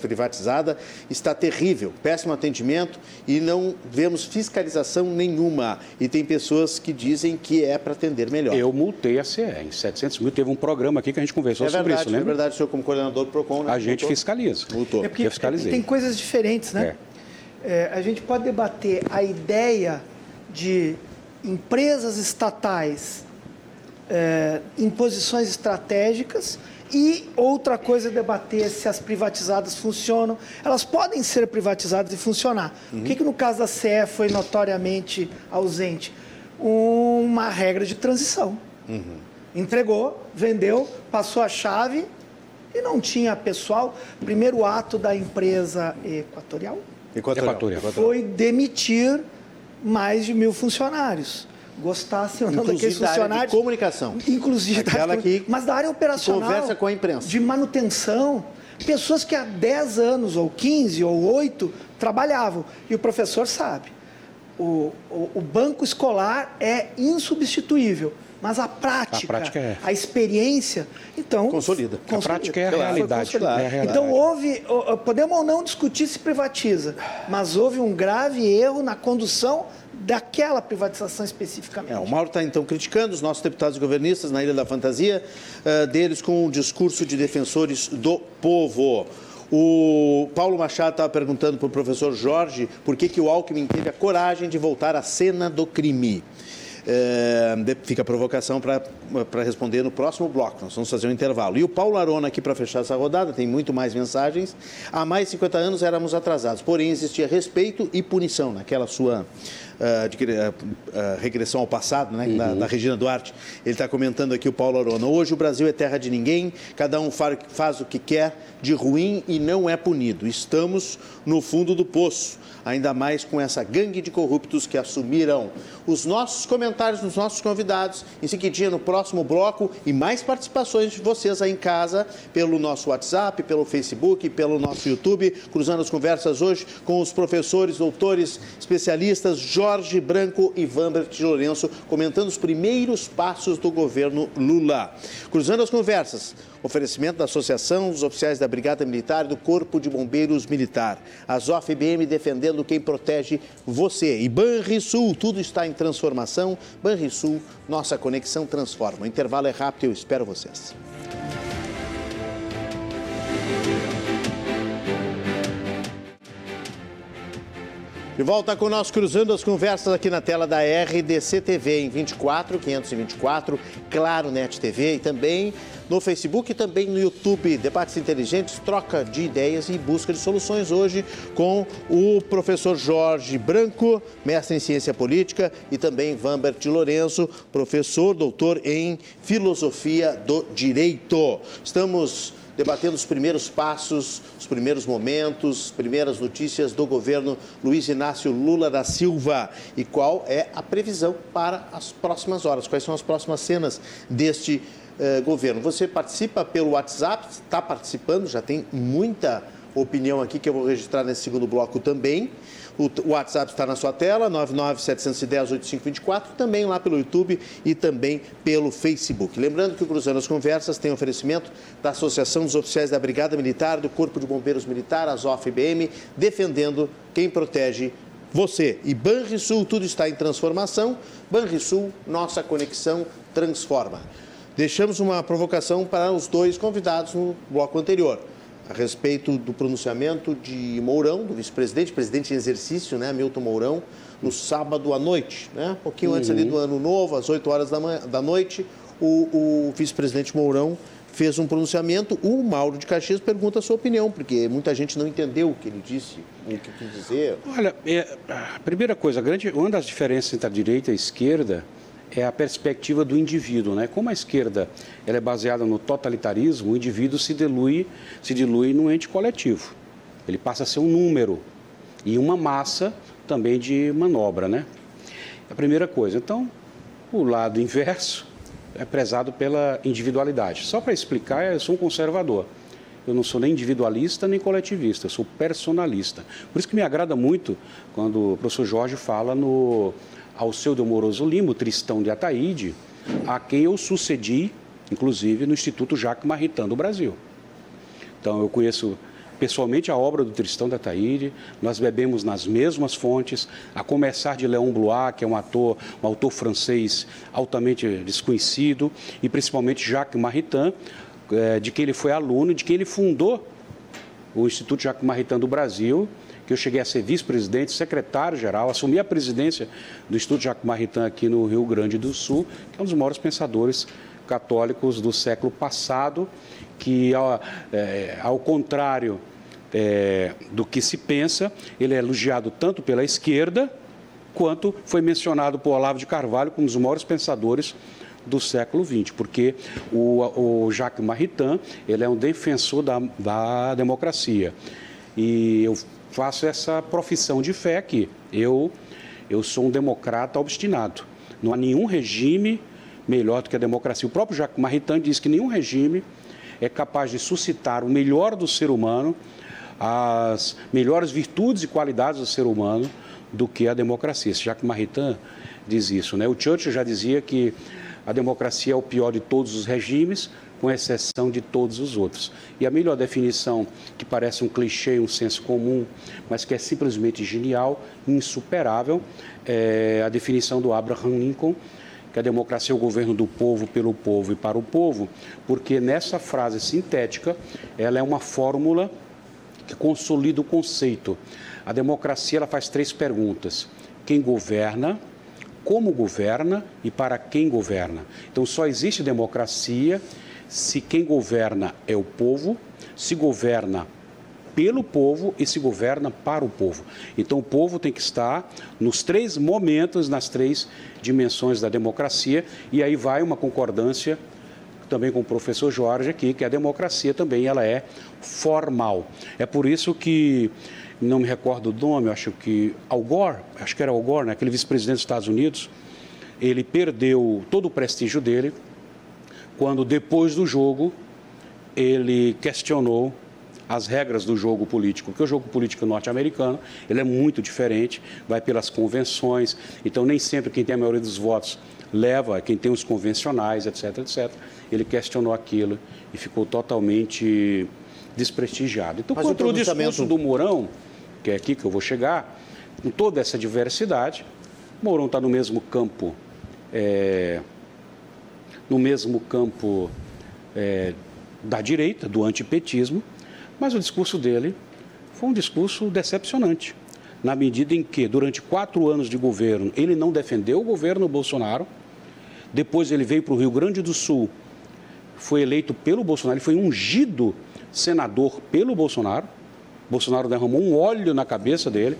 privatizada, está terrível. Péssimo atendimento e não vemos fiscalização nenhuma. E tem pessoas que dizem que é para atender melhor.
Eu multei a CE em 700 mil. Teve um programa aqui que a gente conversou
é
sobre
verdade,
isso, lembra?
É verdade, o senhor como coordenador do PROCON... Né?
A gente multou. fiscaliza.
Multou.
É porque,
fiscalizei.
tem coisas diferentes, né? É. É, a gente pode debater a ideia de empresas estatais é, em posições estratégicas e outra coisa é debater se as privatizadas funcionam. Elas podem ser privatizadas e funcionar. Uhum. O que, que no caso da CE foi notoriamente ausente? Uma regra de transição. Uhum. Entregou, vendeu, passou a chave e não tinha pessoal. Primeiro ato da empresa equatorial,
equatorial. equatorial.
foi demitir mais de mil funcionários gostassem ou não daqueles funcionários.
De comunicação.
Inclusive,
Aquela
da,
que
mas da área operacional.
Conversa com a imprensa.
De manutenção. Pessoas que há 10 anos, ou 15, ou 8, trabalhavam. E o professor sabe. o, o, o banco escolar é insubstituível mas a prática, a, prática é. a experiência, então
consolida.
consolida. A prática é a, realidade, é a realidade.
Então houve, podemos ou não discutir se privatiza, mas houve um grave erro na condução daquela privatização especificamente.
É, o Mauro está então criticando os nossos deputados governistas na Ilha da Fantasia, uh, deles com um discurso de defensores do povo. O Paulo Machado estava perguntando para o professor Jorge por que, que o Alckmin teve a coragem de voltar à cena do crime. É, fica a provocação para responder no próximo bloco. Nós vamos fazer um intervalo. E o Paulo Arona, aqui para fechar essa rodada, tem muito mais mensagens. Há mais de 50 anos éramos atrasados, porém existia respeito e punição naquela sua uh, de, uh, uh, regressão ao passado, né, uhum. da, da, Regina Duarte. Ele está comentando aqui o Paulo Arona. Hoje o Brasil é terra de ninguém, cada um faz, faz o que quer de ruim e não é punido. Estamos no fundo do poço ainda mais com essa gangue de corruptos que assumiram os nossos comentários dos nossos convidados. Em seguidinha, no próximo bloco, e mais participações de vocês aí em casa, pelo nosso WhatsApp, pelo Facebook, pelo nosso YouTube, cruzando as conversas hoje com os professores, doutores, especialistas Jorge Branco e Vambert Lourenço, comentando os primeiros passos do governo Lula. Cruzando as conversas. Oferecimento da Associação dos Oficiais da Brigada Militar e do Corpo de Bombeiros Militar. A ZOFBM defendendo quem protege você. E Banrisul, tudo está em transformação. Banrisul, nossa conexão transforma. O intervalo é rápido eu espero vocês. De volta com nós cruzando as conversas aqui na tela da RDC TV em 24 524, Claro Net TV e também no Facebook e também no YouTube. Debates inteligentes, troca de ideias e busca de soluções hoje com o professor Jorge Branco, mestre em ciência política, e também Vambert de Lourenço, professor, doutor em filosofia do direito. Estamos debatendo os primeiros passos, os primeiros momentos, as primeiras notícias do governo Luiz Inácio Lula da Silva e qual é a previsão para as próximas horas, quais são as próximas cenas deste eh, governo. Você participa pelo WhatsApp, está participando, já tem muita opinião aqui que eu vou registrar nesse segundo bloco também. O WhatsApp está na sua tela, 997108524, também lá pelo YouTube e também pelo Facebook. Lembrando que o Cruzando as Conversas tem oferecimento da Associação dos Oficiais da Brigada Militar, do Corpo de Bombeiros Militar, a ZOF-BM, defendendo quem protege você. E Banrisul, tudo está em transformação. Banrisul, nossa conexão transforma. Deixamos uma provocação para os dois convidados no bloco anterior a respeito do pronunciamento de Mourão, do vice-presidente, presidente em exercício, né, Milton Mourão, no sábado à noite, né, um pouquinho uhum. antes ali do ano novo, às 8 horas da, manhã, da noite, o, o vice-presidente Mourão fez um pronunciamento. O Mauro de Caxias pergunta a sua opinião, porque muita gente não entendeu o que ele disse, o que quis dizer.
Olha, é, a primeira coisa, a grande, uma das diferenças entre a direita e a esquerda é a perspectiva do indivíduo. Né? Como a esquerda ela é baseada no totalitarismo, o indivíduo se dilui, se dilui num ente coletivo. Ele passa a ser um número e uma massa também de manobra. Né? A primeira coisa. Então, o lado inverso é prezado pela individualidade. Só para explicar, eu sou um conservador. Eu não sou nem individualista nem coletivista, eu sou personalista. Por isso que me agrada muito quando o professor Jorge fala no ao seu Moroso Lima, o Tristão de Ataíde, a quem eu sucedi, inclusive, no Instituto Jacques Maritain do Brasil. Então, eu conheço pessoalmente a obra do Tristão de Ataíde, nós bebemos nas mesmas fontes, a começar de Léon Blois, que é um ator, um autor francês altamente desconhecido, e principalmente Jacques Maritain, eh, de quem ele foi aluno, de quem ele fundou o Instituto Jacques Maritain do Brasil, que eu cheguei a ser vice-presidente, secretário-geral, assumi a presidência do Instituto Jacques Maritain aqui no Rio Grande do Sul, que é um dos maiores pensadores católicos do século passado, que, ao, é, ao contrário é, do que se pensa, ele é elogiado tanto pela esquerda, quanto foi mencionado por Olavo de Carvalho como um dos maiores pensadores do século XX, porque o, o Jacques Maritain ele é um defensor da, da democracia. E eu faço essa profissão de fé aqui. Eu, eu sou um democrata obstinado. Não há nenhum regime melhor do que a democracia. O próprio Jacques Maritain diz que nenhum regime é capaz de suscitar o melhor do ser humano as melhores virtudes e qualidades do ser humano do que a democracia. que Maritain diz isso. Né? O Churchill já dizia que a democracia é o pior de todos os regimes, com exceção de todos os outros. E a melhor definição, que parece um clichê, um senso comum, mas que é simplesmente genial, insuperável, é a definição do Abraham Lincoln, que a democracia é o governo do povo, pelo povo e para o povo, porque nessa frase sintética, ela é uma fórmula que consolida o conceito. A democracia ela faz três perguntas: quem governa, como governa e para quem governa. Então só existe democracia se quem governa é o povo, se governa pelo povo e se governa para o povo. Então o povo tem que estar nos três momentos, nas três dimensões da democracia, e aí vai uma concordância também com o professor Jorge aqui, que a democracia também ela é formal. É por isso que não me recordo do nome, acho que Al Gore, acho que era Al Gore, né, aquele vice-presidente dos Estados Unidos, ele perdeu todo o prestígio dele quando depois do jogo ele questionou as regras do jogo político, porque o jogo político norte-americano ele é muito diferente, vai pelas convenções, então nem sempre quem tem a maioria dos votos leva, quem tem os convencionais, etc, etc. Ele questionou aquilo e ficou totalmente desprestigiado. Então, Mas contra o, o discurso do Mourão, que é aqui que eu vou chegar, com toda essa diversidade, Mourão está no mesmo campo, é, no mesmo campo é, da direita, do antipetismo, mas o discurso dele foi um discurso decepcionante, na medida em que, durante quatro anos de governo, ele não defendeu o governo Bolsonaro, depois ele veio para o Rio Grande do Sul, foi eleito pelo Bolsonaro, ele foi ungido senador pelo Bolsonaro. Bolsonaro derramou um óleo na cabeça dele.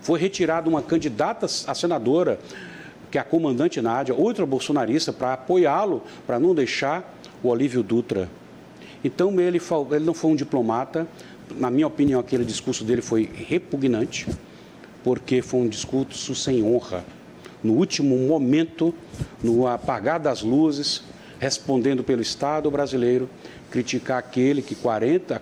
Foi retirada uma candidata a senadora, que é a comandante Nádia, outra bolsonarista, para apoiá-lo, para não deixar o Olívio Dutra então, ele, ele não foi um diplomata. Na minha opinião, aquele discurso dele foi repugnante, porque foi um discurso sem honra. No último momento, no apagar das luzes, respondendo pelo Estado brasileiro, criticar aquele que 40,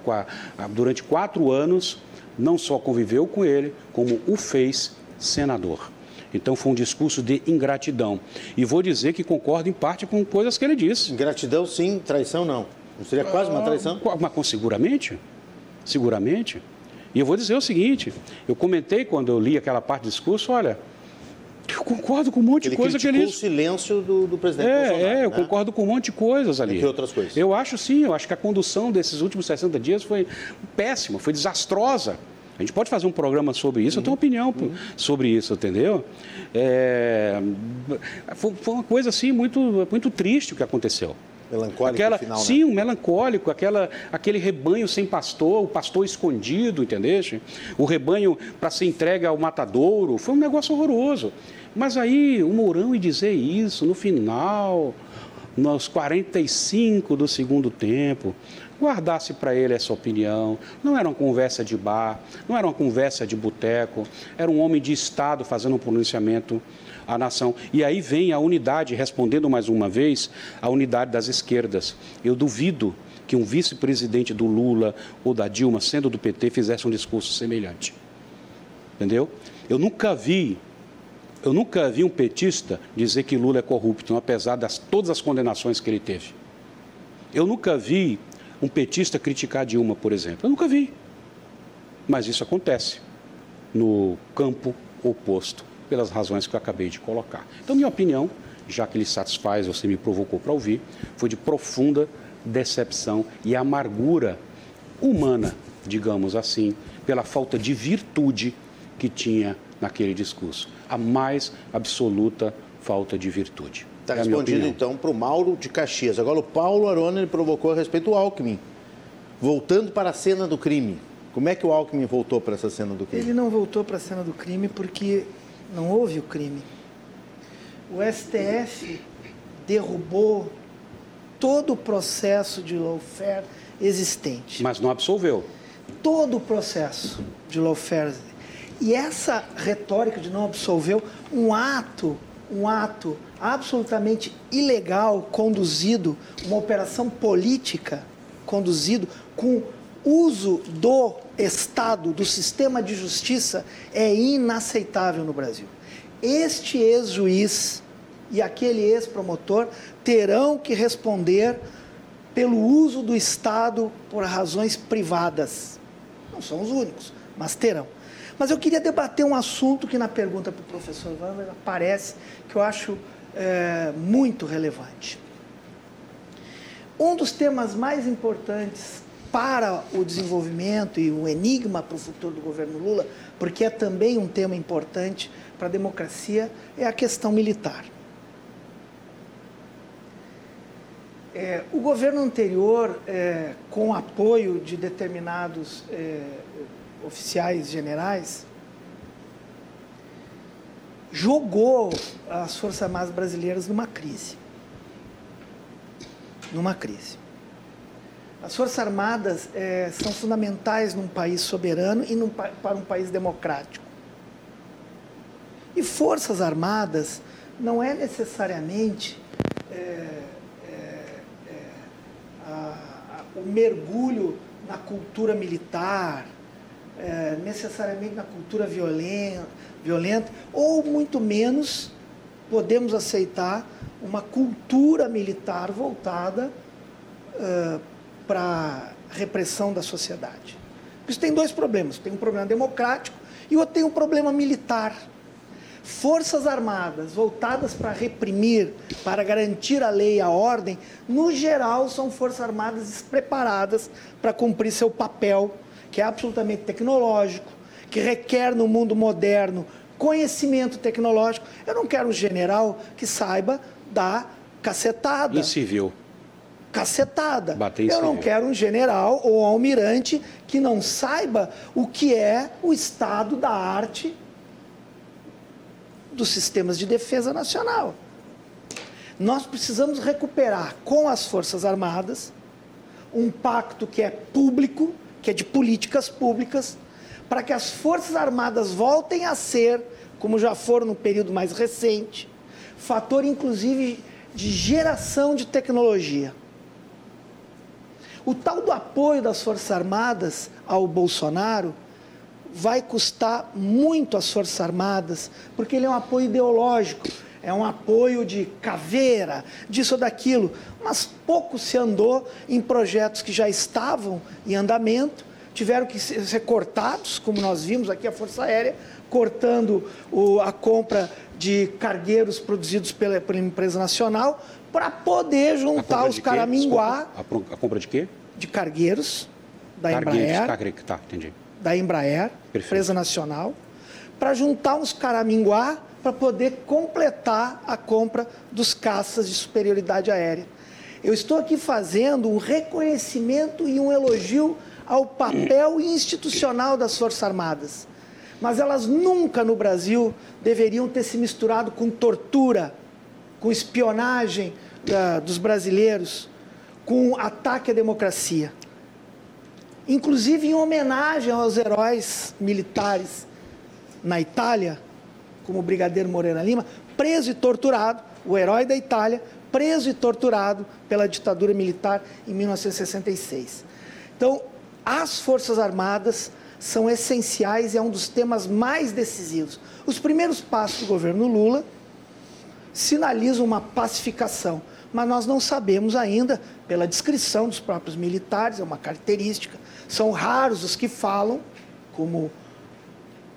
durante quatro anos não só conviveu com ele, como o fez senador. Então foi um discurso de ingratidão. E vou dizer que concordo em parte com coisas que ele disse.
Ingratidão sim, traição não. Não seria quase uma traição?
Mas seguramente, seguramente. E eu vou dizer o seguinte, eu comentei quando eu li aquela parte do discurso, olha, eu concordo com um monte
ele
de coisa que ele
disse. o silêncio do, do presidente
é,
Bolsonaro.
É, eu né? concordo com um monte de coisas ali.
E outras coisas?
Eu acho sim, eu acho que a condução desses últimos 60 dias foi péssima, foi desastrosa. A gente pode fazer um programa sobre isso, uhum. eu tenho opinião uhum. sobre isso, entendeu? É, foi, foi, uma coisa assim muito, muito triste o que aconteceu.
Melancólico
aquela,
final,
né? Sim, um melancólico, aquela, aquele rebanho sem pastor, o pastor escondido, entendeste? O rebanho para ser entregue ao matadouro, foi um negócio horroroso. Mas aí o Mourão ia dizer isso no final, nos 45 do segundo tempo, guardasse para ele essa opinião. Não era uma conversa de bar, não era uma conversa de boteco, era um homem de Estado fazendo um pronunciamento a nação. E aí vem a unidade, respondendo mais uma vez, a unidade das esquerdas. Eu duvido que um vice-presidente do Lula ou da Dilma, sendo do PT, fizesse um discurso semelhante. Entendeu? Eu nunca vi, eu nunca vi um petista dizer que Lula é corrupto, apesar das todas as condenações que ele teve. Eu nunca vi um petista criticar Dilma, por exemplo. Eu nunca vi. Mas isso acontece no campo oposto pelas razões que eu acabei de colocar. Então, minha opinião, já que lhe satisfaz, você me provocou para ouvir, foi de profunda decepção e amargura humana, digamos assim, pela falta de virtude que tinha naquele discurso. A mais absoluta falta de virtude.
Está é respondido então para o Mauro de Caxias. Agora o Paulo Arona ele provocou a respeito do Alckmin. Voltando para a cena do crime. Como é que o Alckmin voltou para essa cena do crime?
Ele não voltou para a cena do crime porque não houve o crime. O STF derrubou todo o processo de lawfare existente.
Mas não absolveu.
Todo o processo de lawfare. E essa retórica de não absolveu, um ato, um ato absolutamente ilegal conduzido, uma operação política conduzido com uso do Estado, do sistema de justiça, é inaceitável no Brasil. Este ex-juiz e aquele ex-promotor terão que responder pelo uso do Estado por razões privadas. Não são os únicos, mas terão. Mas eu queria debater um assunto que na pergunta para o professor Wander aparece, que eu acho é, muito relevante. Um dos temas mais importantes para o desenvolvimento e o enigma para o futuro do governo Lula, porque é também um tema importante para a democracia, é a questão militar. É, o governo anterior, é, com apoio de determinados é, oficiais generais, jogou as Forças Armadas brasileiras numa crise. Numa crise. As Forças Armadas é, são fundamentais num país soberano e num, para um país democrático. E Forças Armadas não é necessariamente é, é, a, a, o mergulho na cultura militar, é, necessariamente na cultura violenta, violenta, ou muito menos podemos aceitar uma cultura militar voltada uh, para a repressão da sociedade. Isso tem dois problemas: tem um problema democrático e outro tem um problema militar. Forças armadas voltadas para reprimir, para garantir a lei e a ordem, no geral são forças armadas despreparadas para cumprir seu papel, que é absolutamente tecnológico, que requer no mundo moderno conhecimento tecnológico. Eu não quero um general que saiba dar cacetada.
Em civil
cacetada. Eu não quero um general ou almirante que não saiba o que é o estado da arte dos sistemas de defesa nacional. Nós precisamos recuperar com as Forças Armadas um pacto que é público, que é de políticas públicas, para que as Forças Armadas voltem a ser, como já foram no período mais recente, fator inclusive de geração de tecnologia. O tal do apoio das Forças Armadas ao Bolsonaro vai custar muito às Forças Armadas, porque ele é um apoio ideológico, é um apoio de caveira, disso ou daquilo. Mas pouco se andou em projetos que já estavam em andamento, tiveram que ser cortados, como nós vimos aqui a Força Aérea, cortando o, a compra de cargueiros produzidos pela, pela empresa nacional, para poder juntar os Caraminguá.
A, a, compra de quê?
de cargueiros da Embraer.
Cargueiros, tá, entendi.
Da Embraer, Perfeito. empresa nacional, para juntar uns caraminguá para poder completar a compra dos caças de superioridade aérea. Eu estou aqui fazendo um reconhecimento e um elogio ao papel institucional das Forças Armadas. Mas elas nunca no Brasil deveriam ter se misturado com tortura, com espionagem dos brasileiros, com ataque à democracia. Inclusive em homenagem aos heróis militares na Itália, como o Brigadeiro Moreira Lima, preso e torturado, o herói da Itália, preso e torturado pela ditadura militar em 1966. Então, as Forças Armadas são essenciais e é um dos temas mais decisivos. Os primeiros passos do governo Lula sinalizam uma pacificação mas nós não sabemos ainda, pela descrição dos próprios militares, é uma característica. São raros os que falam, como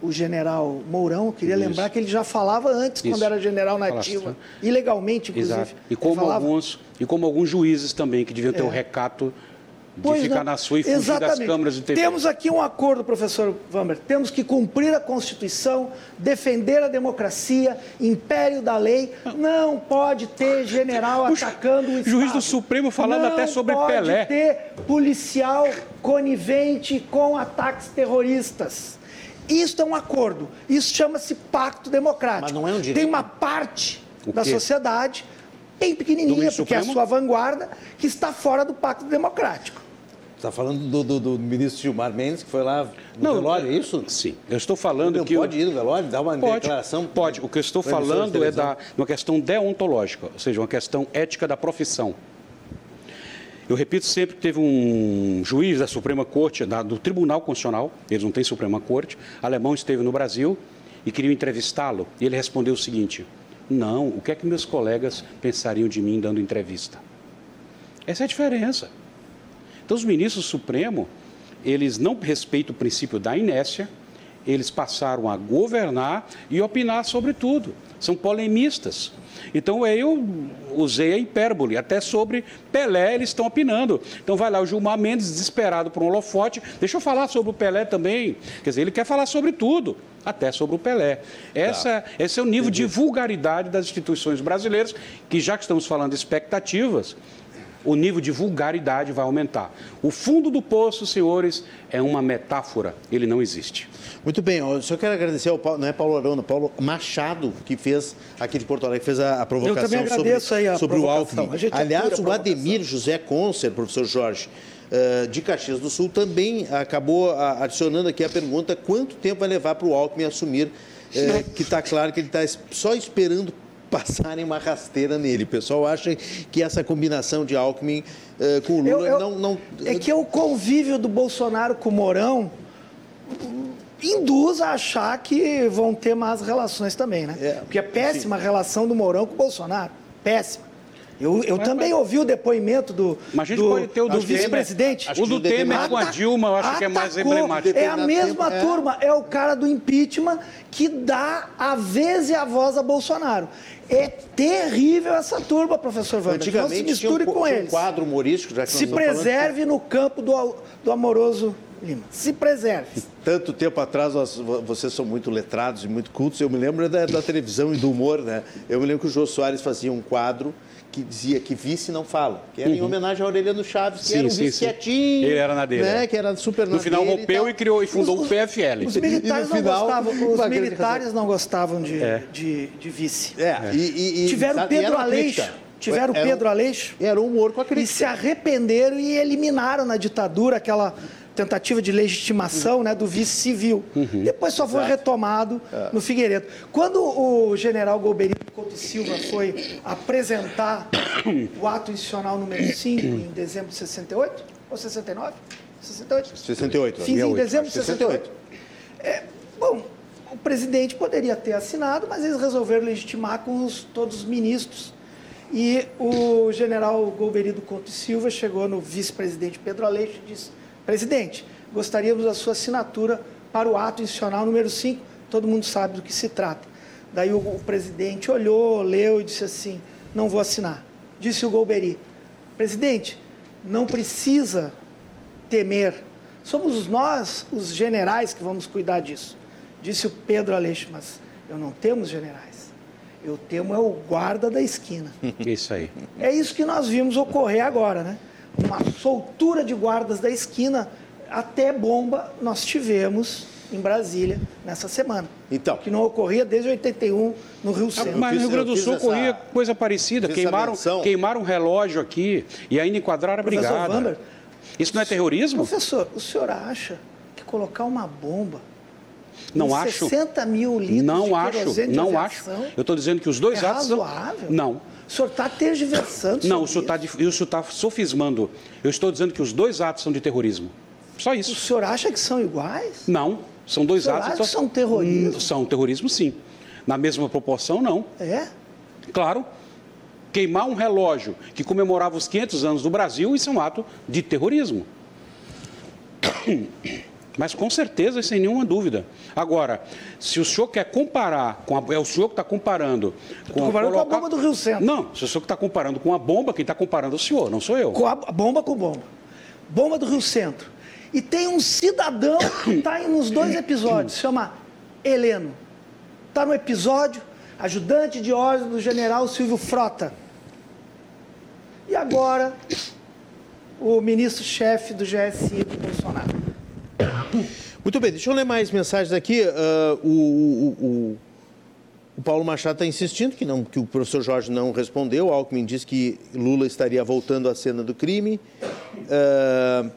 o general Mourão, eu queria Isso. lembrar que ele já falava antes, Isso. quando era general nativa, ilegalmente, inclusive. Exato.
E como, alguns, e como alguns juízes também, que deviam ter o é. um recato de pois ficar não. na sua e fugir Exatamente. das câmaras de TV.
Temos aqui um acordo, professor Vamber. Temos que cumprir a Constituição, defender a democracia, império da lei. Não pode ter general o atacando o Estado.
Juiz do Supremo falando
não
até sobre Pelé.
Não pode ter policial conivente com ataques terroristas. Isso é um acordo. Isso chama-se pacto democrático. Mas
não é um direito.
Tem uma parte da sociedade bem pequenininha, porque é a sua vanguarda, que está fora do pacto democrático.
Está falando do, do, do, ministro Gilmar Mendes, que foi lá no não, velório, é isso?
Sim. Eu estou falando não, que...
Pode ir no velório, dar uma pode, declaração?
Pode. O que eu estou falando é da uma questão deontológica, ou seja, uma questão ética da profissão. Eu repito sempre que teve um juiz da Suprema Corte, da, do Tribunal Constitucional, eles não têm Suprema Corte, alemão esteve no Brasil e queriam entrevistá-lo. E ele respondeu o seguinte: Não, o que é que meus colegas pensariam de mim dando entrevista? Essa é a diferença. Então, os ministros do Supremo, eles não respeitam o princípio da inércia, eles passaram a governar e opinar sobre tudo. São polemistas. Então eu usei a hipérbole, até sobre Pelé eles estão opinando. Então vai lá o Gilmar Mendes, desesperado por um holofote, deixa eu falar sobre o Pelé também. Quer dizer, ele quer falar sobre tudo, até sobre o Pelé. Essa, tá. Esse é o nível Entendi. de vulgaridade das instituições brasileiras, que já que estamos falando de expectativas, o nível de vulgaridade vai aumentar. O fundo do poço, senhores, é uma metáfora, ele não existe.
Muito bem, eu só quero agradecer ao Paulo, não é Paulo Arão, Paulo Machado, que fez aqui de Porto Alegre, fez a, a provocação sobre, sobre o Alckmin. Aliás, o Ademir José Concer, professor Jorge, uh, de Caxias do Sul, também acabou adicionando aqui a pergunta quanto tempo vai levar para o Alckmin assumir, uh, que está claro que ele está só esperando passarem uma rasteira nele. O pessoal acha que essa combinação de Alckmin uh, com o Lula eu, eu, não, não,
É que o convívio do Bolsonaro com o Mourão induz a achar que vão ter más relações também, né? É, Porque é péssima sim. a relação do Mourão com o Bolsonaro. Péssima. Eu, eu mas, também mas... ouvi o depoimento do, do, do vice-presidente.
O do Temer com a Dilma, eu acho atacou, que é mais emblemático.
É a mesma tempo, é. turma, é. é o cara do impeachment que dá a vez e a voz a Bolsonaro. É terrível essa turma, professor Wander.
Antigamente, não se misture um, com eles. um quadro humorístico, já que
Se preserve no campo do, do amoroso Lima. Se preserve.
Tanto tempo atrás, nós, vocês são muito letrados e muito cultos. Eu me lembro da, da televisão e do humor, né? Eu me lembro que o Jô Soares fazia um quadro que dizia que vice não fala, que era uhum. em homenagem a Aureliano Chaves, que sim, era um sim, vice sim. quietinho.
Ele era na dele.
Né, que era super
No final rompeu e, e, criou e fundou os, o PFL.
Os militares, não, final, gostavam, os militares não gostavam de, é. de, de, vice.
É. é. E,
e, Tiveram Pedro Aleixo. Tiveram era, Pedro Aleixo.
Era um humor com a crítica.
E se arrependeram e eliminaram na ditadura aquela tentativa de legitimação né, do vice civil. Uhum. Depois só foi Exato. retomado é. no Figueiredo. Quando o general Golbery Couto Silva foi apresentar o ato institucional número 5 em dezembro de 68 ou 69? 68?
68.
Fiz em dezembro de 68. 68. É, bom, o presidente poderia ter assinado, mas eles resolveram legitimar com os, todos os ministros. E o general Golberido Couto Silva chegou no vice-presidente Pedro Aleixo e disse Presidente, gostaríamos da sua assinatura para o ato institucional número 5. Todo mundo sabe do que se trata. Daí o, o presidente olhou, leu e disse assim: não vou assinar. Disse o Golbery: Presidente, não precisa temer. Somos nós, os generais, que vamos cuidar disso. Disse o Pedro Aleixo, mas eu não temos generais. Eu temo é o guarda da esquina.
Isso aí.
É isso que nós vimos ocorrer agora, né? Uma soltura de guardas da esquina, até bomba nós tivemos em Brasília nessa semana.
Então.
Que não ocorria desde 81 no Rio Centro.
Mas no Rio Grande do Sul ocorria essa, coisa parecida. Queimaram, queimaram um relógio aqui e ainda enquadraram a brigada. Vander, Isso não é terrorismo?
Professor, o senhor acha que colocar uma bomba
não acho.
60 mil litros
não
de
acho, não acho. Eu estou dizendo que os dois
é
atos.
Razoável?
Não.
O senhor está tergiversando.
Não, o senhor está tá sofismando. Eu estou dizendo que os dois atos são de terrorismo. Só isso. O
senhor acha que são iguais?
Não, são dois
o senhor
atos.
Acha que são terrorismo? Hum,
são terrorismo, sim. Na mesma proporção, não.
É?
Claro. Queimar um relógio que comemorava os 500 anos do Brasil, isso é um ato de terrorismo. Mas com certeza, sem nenhuma dúvida. Agora, se o senhor quer comparar, com a, é o senhor que está comparando.
Com, comparando colocar... com a bomba do Rio Centro.
Não, se o senhor que está comparando com a bomba, quem está comparando é o senhor, não sou eu.
Com a bomba com bomba. Bomba do Rio Centro. E tem um cidadão que está nos dois episódios, chama Heleno. Está no episódio, ajudante de ordem do general Silvio Frota. E agora, o ministro-chefe do GSI do Bolsonaro.
Muito bem, deixa eu ler mais mensagens aqui. Uh, o, o, o, o, Paulo Machado está insistindo que, não, que o professor Jorge não respondeu. O Alckmin disse que Lula estaria voltando à cena do crime. Uh,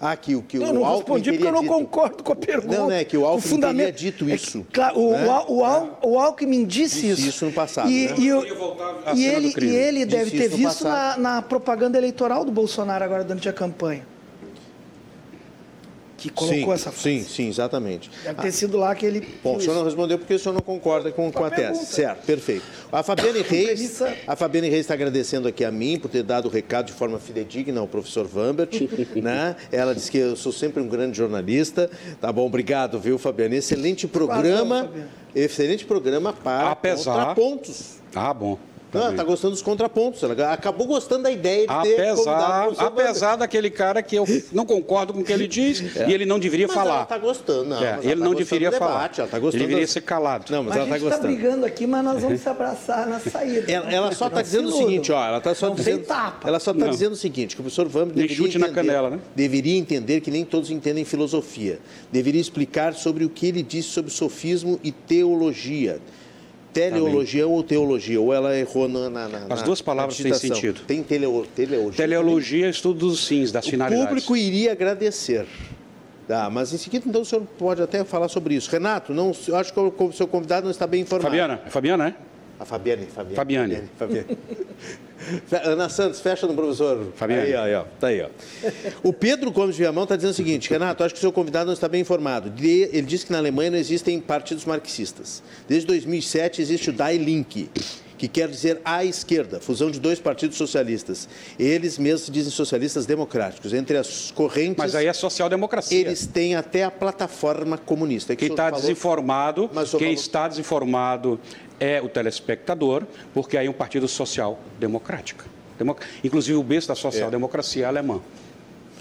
ah, que, o que
eu não respondi porque eu não dito... concordo com a pergunta.
Não, é que o Alckmin o fundamento... teria dito isso. É
que, claro, o, né? o, o, Al, o Alckmin disse, disse
isso. isso no passado.
E, né? e, eu, e ele, e ele deve ter visto na, na propaganda eleitoral do Bolsonaro agora durante a campanha que colocou
sim,
essa frase.
Sim, sim, exatamente.
Deve ter sido lá que ele.
Bom, o senhor não respondeu porque o senhor não concorda com, com a, tese. Certo, perfeito. A Fabiane Reis, a Fabiane Reis está agradecendo aqui a mim por ter dado o recado de forma fidedigna ao professor Vambert. né? Ela disse que eu sou sempre um grande jornalista. Tá bom, obrigado, viu, Fabiane? Excelente programa. excelente programa para
Apesar...
contrapontos.
Ah, bom.
Não, ela está gostando dos contrapontos. Ela acabou gostando da ideia de
apesar, ter Apesar daquele cara que eu não concordo com o que ele diz é. e ele não deveria
mas
falar.
Ela está gostando, não.
É, ele tá não deveria falar.
ela tá gostando
ele deveria ser calado.
Não, mas,
mas
ela
está gostando. A gente está brigando aqui, mas nós vamos se abraçar na saída.
Ela, ela só está dizendo o seguinte, ó, ela está só
não
dizendo, ela só está dizendo o seguinte, que o professor Vamos deveria
chute
entender,
na canela, né?
deveria entender que nem todos entendem filosofia. Deveria explicar sobre o que ele disse sobre sofismo e teologia teleologia ou teologia? Ou ela errou na. na, na
As duas palavras têm sentido.
Tem teleo, teleologia.
Teleologia é estudo dos sims, das
o
finalidades.
O público iria agradecer. Tá, mas em seguida, então, o senhor pode até falar sobre isso. Renato, não, acho que o seu convidado não está bem informado.
Fabiana, Fabiana, é?
A Fabiane, Fabiane.
Fabiane.
Fabiane. Ana Santos, fecha no professor.
Fabiane.
Aí, ó, tá aí, ó. O Pedro Gomes Viamão está dizendo o seguinte, Renato, acho que o seu convidado não está bem informado. Ele disse que na Alemanha não existem partidos marxistas. Desde 2007 existe o Die Link, que quer dizer a esquerda, fusão de dois partidos socialistas. Eles mesmos se dizem socialistas democráticos. Entre as correntes.
Mas aí é social-democracia.
Eles têm até a plataforma comunista. É
que quem está desinformado, quem falou... está desinformado é o telespectador, porque aí é um partido social-democrático. Democ... Inclusive o berço da social-democracia é alemã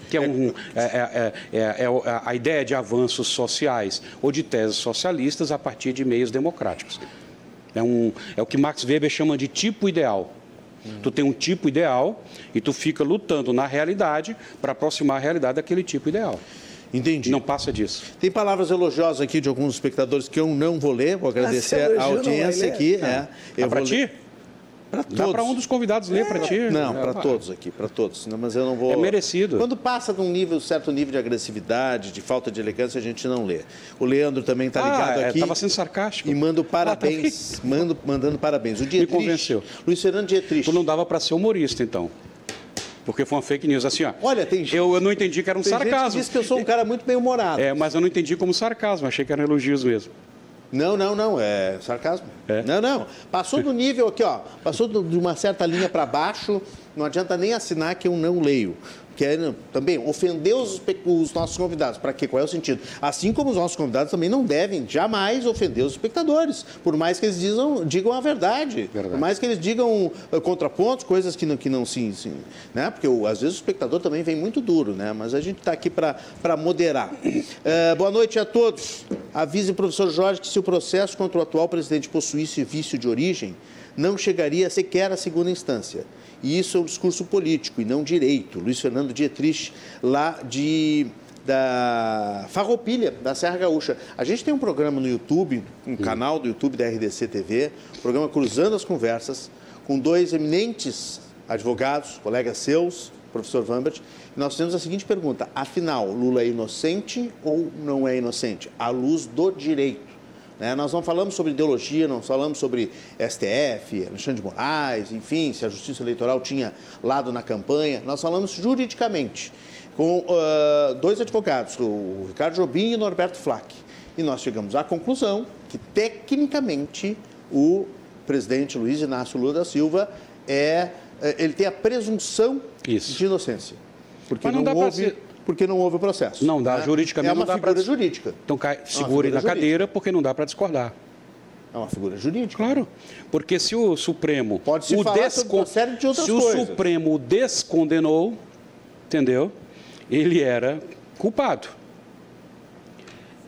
que é, um, é, é, é, é, a ideia de avanços sociais ou de teses socialistas a partir de meios democráticos. É, um, é o que Max Weber chama de tipo ideal. Hum. Tu tem um tipo ideal e tu fica lutando na realidade para aproximar a realidade daquele tipo ideal.
Entendi.
Não passa disso.
Tem palavras elogiosas aqui de alguns espectadores que eu não vou ler, vou agradecer a audiência aqui. É,
é para ti?
Para todos. Dá
para um dos convidados ler é. para ti.
Não, para todos aqui, para todos. Não, mas eu não vou.
É merecido.
Quando passa de um nível, certo nível de agressividade, de falta de elegância, a gente não lê. O Leandro também está ligado
ah,
aqui.
Estava sendo sarcástico.
E mando parabéns. Ah, tá mando, mandando parabéns. O
Dietrich, Me convenceu.
Luiz Fernando Dietrich.
Tu não dava para ser humorista, então. Porque foi uma fake news assim, ó.
Olha, tem gente,
eu, eu não entendi que era um
tem
sarcasmo.
Gente disse que eu sou um cara muito bem humorado.
É, mas eu não entendi como sarcasmo, achei que eram elogios mesmo.
Não, não, não, é sarcasmo.
É.
Não, não. Passou do nível aqui, ó. Passou de uma certa linha para baixo, não adianta nem assinar que eu não leio que é também ofender os, os nossos convidados. Para quê? Qual é o sentido? Assim como os nossos convidados também não devem jamais ofender os espectadores, por mais que eles digam, digam a verdade, verdade, por mais que eles digam uh, contrapontos, coisas que não, que não sim, sim, né? Porque uh, às vezes o espectador também vem muito duro, né? Mas a gente está aqui para moderar. Uh, boa noite a todos. Avise o professor Jorge que se o processo contra o atual presidente possuísse vício de origem, não chegaria sequer à segunda instância. E isso é um discurso político e não direito. Luiz Fernando Dietrich, lá de da Farroupilha, da Serra Gaúcha. A gente tem um programa no YouTube, um canal do YouTube da RDC TV, programa Cruzando as Conversas, com dois eminentes advogados, colegas seus, professor Vambert, e nós temos a seguinte pergunta: afinal, Lula é inocente ou não é inocente? À luz do direito. Né? Nós não falamos sobre ideologia, não falamos sobre STF, Alexandre de Moraes, enfim, se a Justiça Eleitoral tinha lado na campanha. Nós falamos juridicamente com uh, dois advogados, o Ricardo Jobim e o Norberto Flack. E nós chegamos à conclusão que, tecnicamente, o presidente Luiz Inácio Lula da Silva é, eh, ele tem a presunção
Isso.
de inocência.
Porque Mas não, não houve... Ser
porque não houve o processo.
Não dá, né? juridicamente
é uma
não dá
figura
pra...
jurídica.
Então cai, segure é na cadeira porque não dá para discordar.
É uma figura jurídica.
Claro, porque se o Supremo
pode se o falar descon... de outras
se
coisas.
Se o Supremo o descondenou, entendeu? Ele era culpado.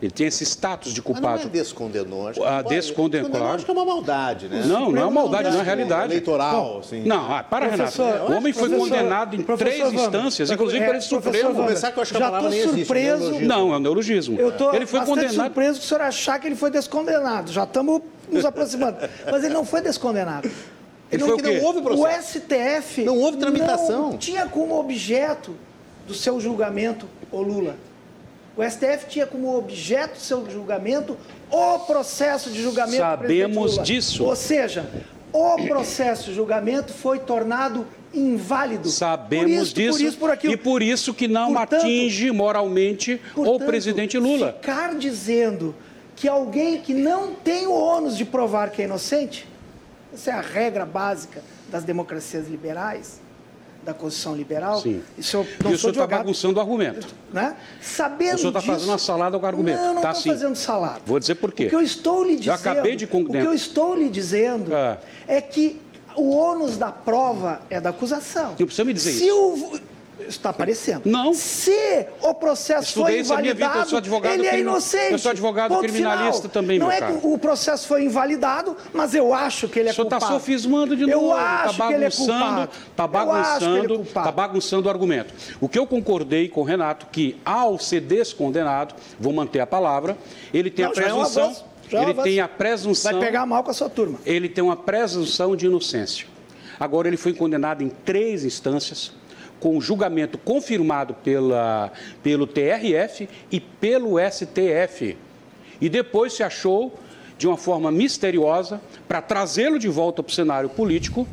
Ele tem esse status de culpado. Mas
não é descondenou. Acho que
ah, descondenou, claro.
Acho que é uma maldade, né?
Não, não é uma maldade, não é realidade.
Eleitoral, assim.
Não, ah, para, Renato. O homem foi condenado em três instâncias, inclusive pelo Supremo.
Vou começar que eu acho que a palavra nem
surpreso.
existe.
Não, é um neologismo.
Eu tô
ele foi condenado.
surpreso que o senhor achar que ele foi descondenado. Já estamos nos aproximando. Mas ele não foi descondenado.
Ele não, foi o quê?
não houve processo. O STF
não houve tramitação.
Não tinha como objeto do seu julgamento o Lula. O STF tinha como objeto seu julgamento o processo de julgamento
Sabemos disso.
Ou seja, o processo de julgamento foi tornado inválido.
Sabemos
por isso,
disso.
Por isso, por aquilo.
E por isso que não
Portanto,
atinge moralmente
portanto,
o presidente Lula.
Ficar dizendo que alguém que não tem o ônus de provar que é inocente, essa é a regra básica das democracias liberais, da Constituição Liberal.
Sim.
Isso eu não
e o senhor está bagunçando o argumento.
né? Sabendo
O senhor está fazendo uma salada com o argumento.
Não, não
Tá
estou
sim.
fazendo salada.
Vou dizer por quê.
O que eu estou lhe
Eu
dizendo,
acabei de con-
o que eu estou lhe dizendo
Ah.
é que o ônus da prova é da acusação.
Não precisa me dizer
Se
isso.
O... Está aparecendo.
Não.
Se o processo
Estudei
foi
vida,
invalidado,
sou advogado
ele é inocente.
eu sou advogado
Ponto
criminalista
final.
também,
Não é
caro.
que o processo foi invalidado, mas eu acho que ele é
O senhor está
culpado.
sofismando de novo,
Eu acho
está
que ele é culpado.
está
é
bagunçando,
culpado.
tá bagunçando o argumento. O que eu concordei com o Renato, que ao ser descondenado, vou manter a palavra, ele tem
Não,
a
é
presunção,
já é
ele tem a presunção,
Vai pegar mal com a sua turma.
ele tem uma presunção de inocência. Agora ele foi condenado em três instâncias, com julgamento confirmado pela, pelo TRF e pelo STF. E depois se achou, de uma forma misteriosa, para trazê-lo de volta para o cenário político,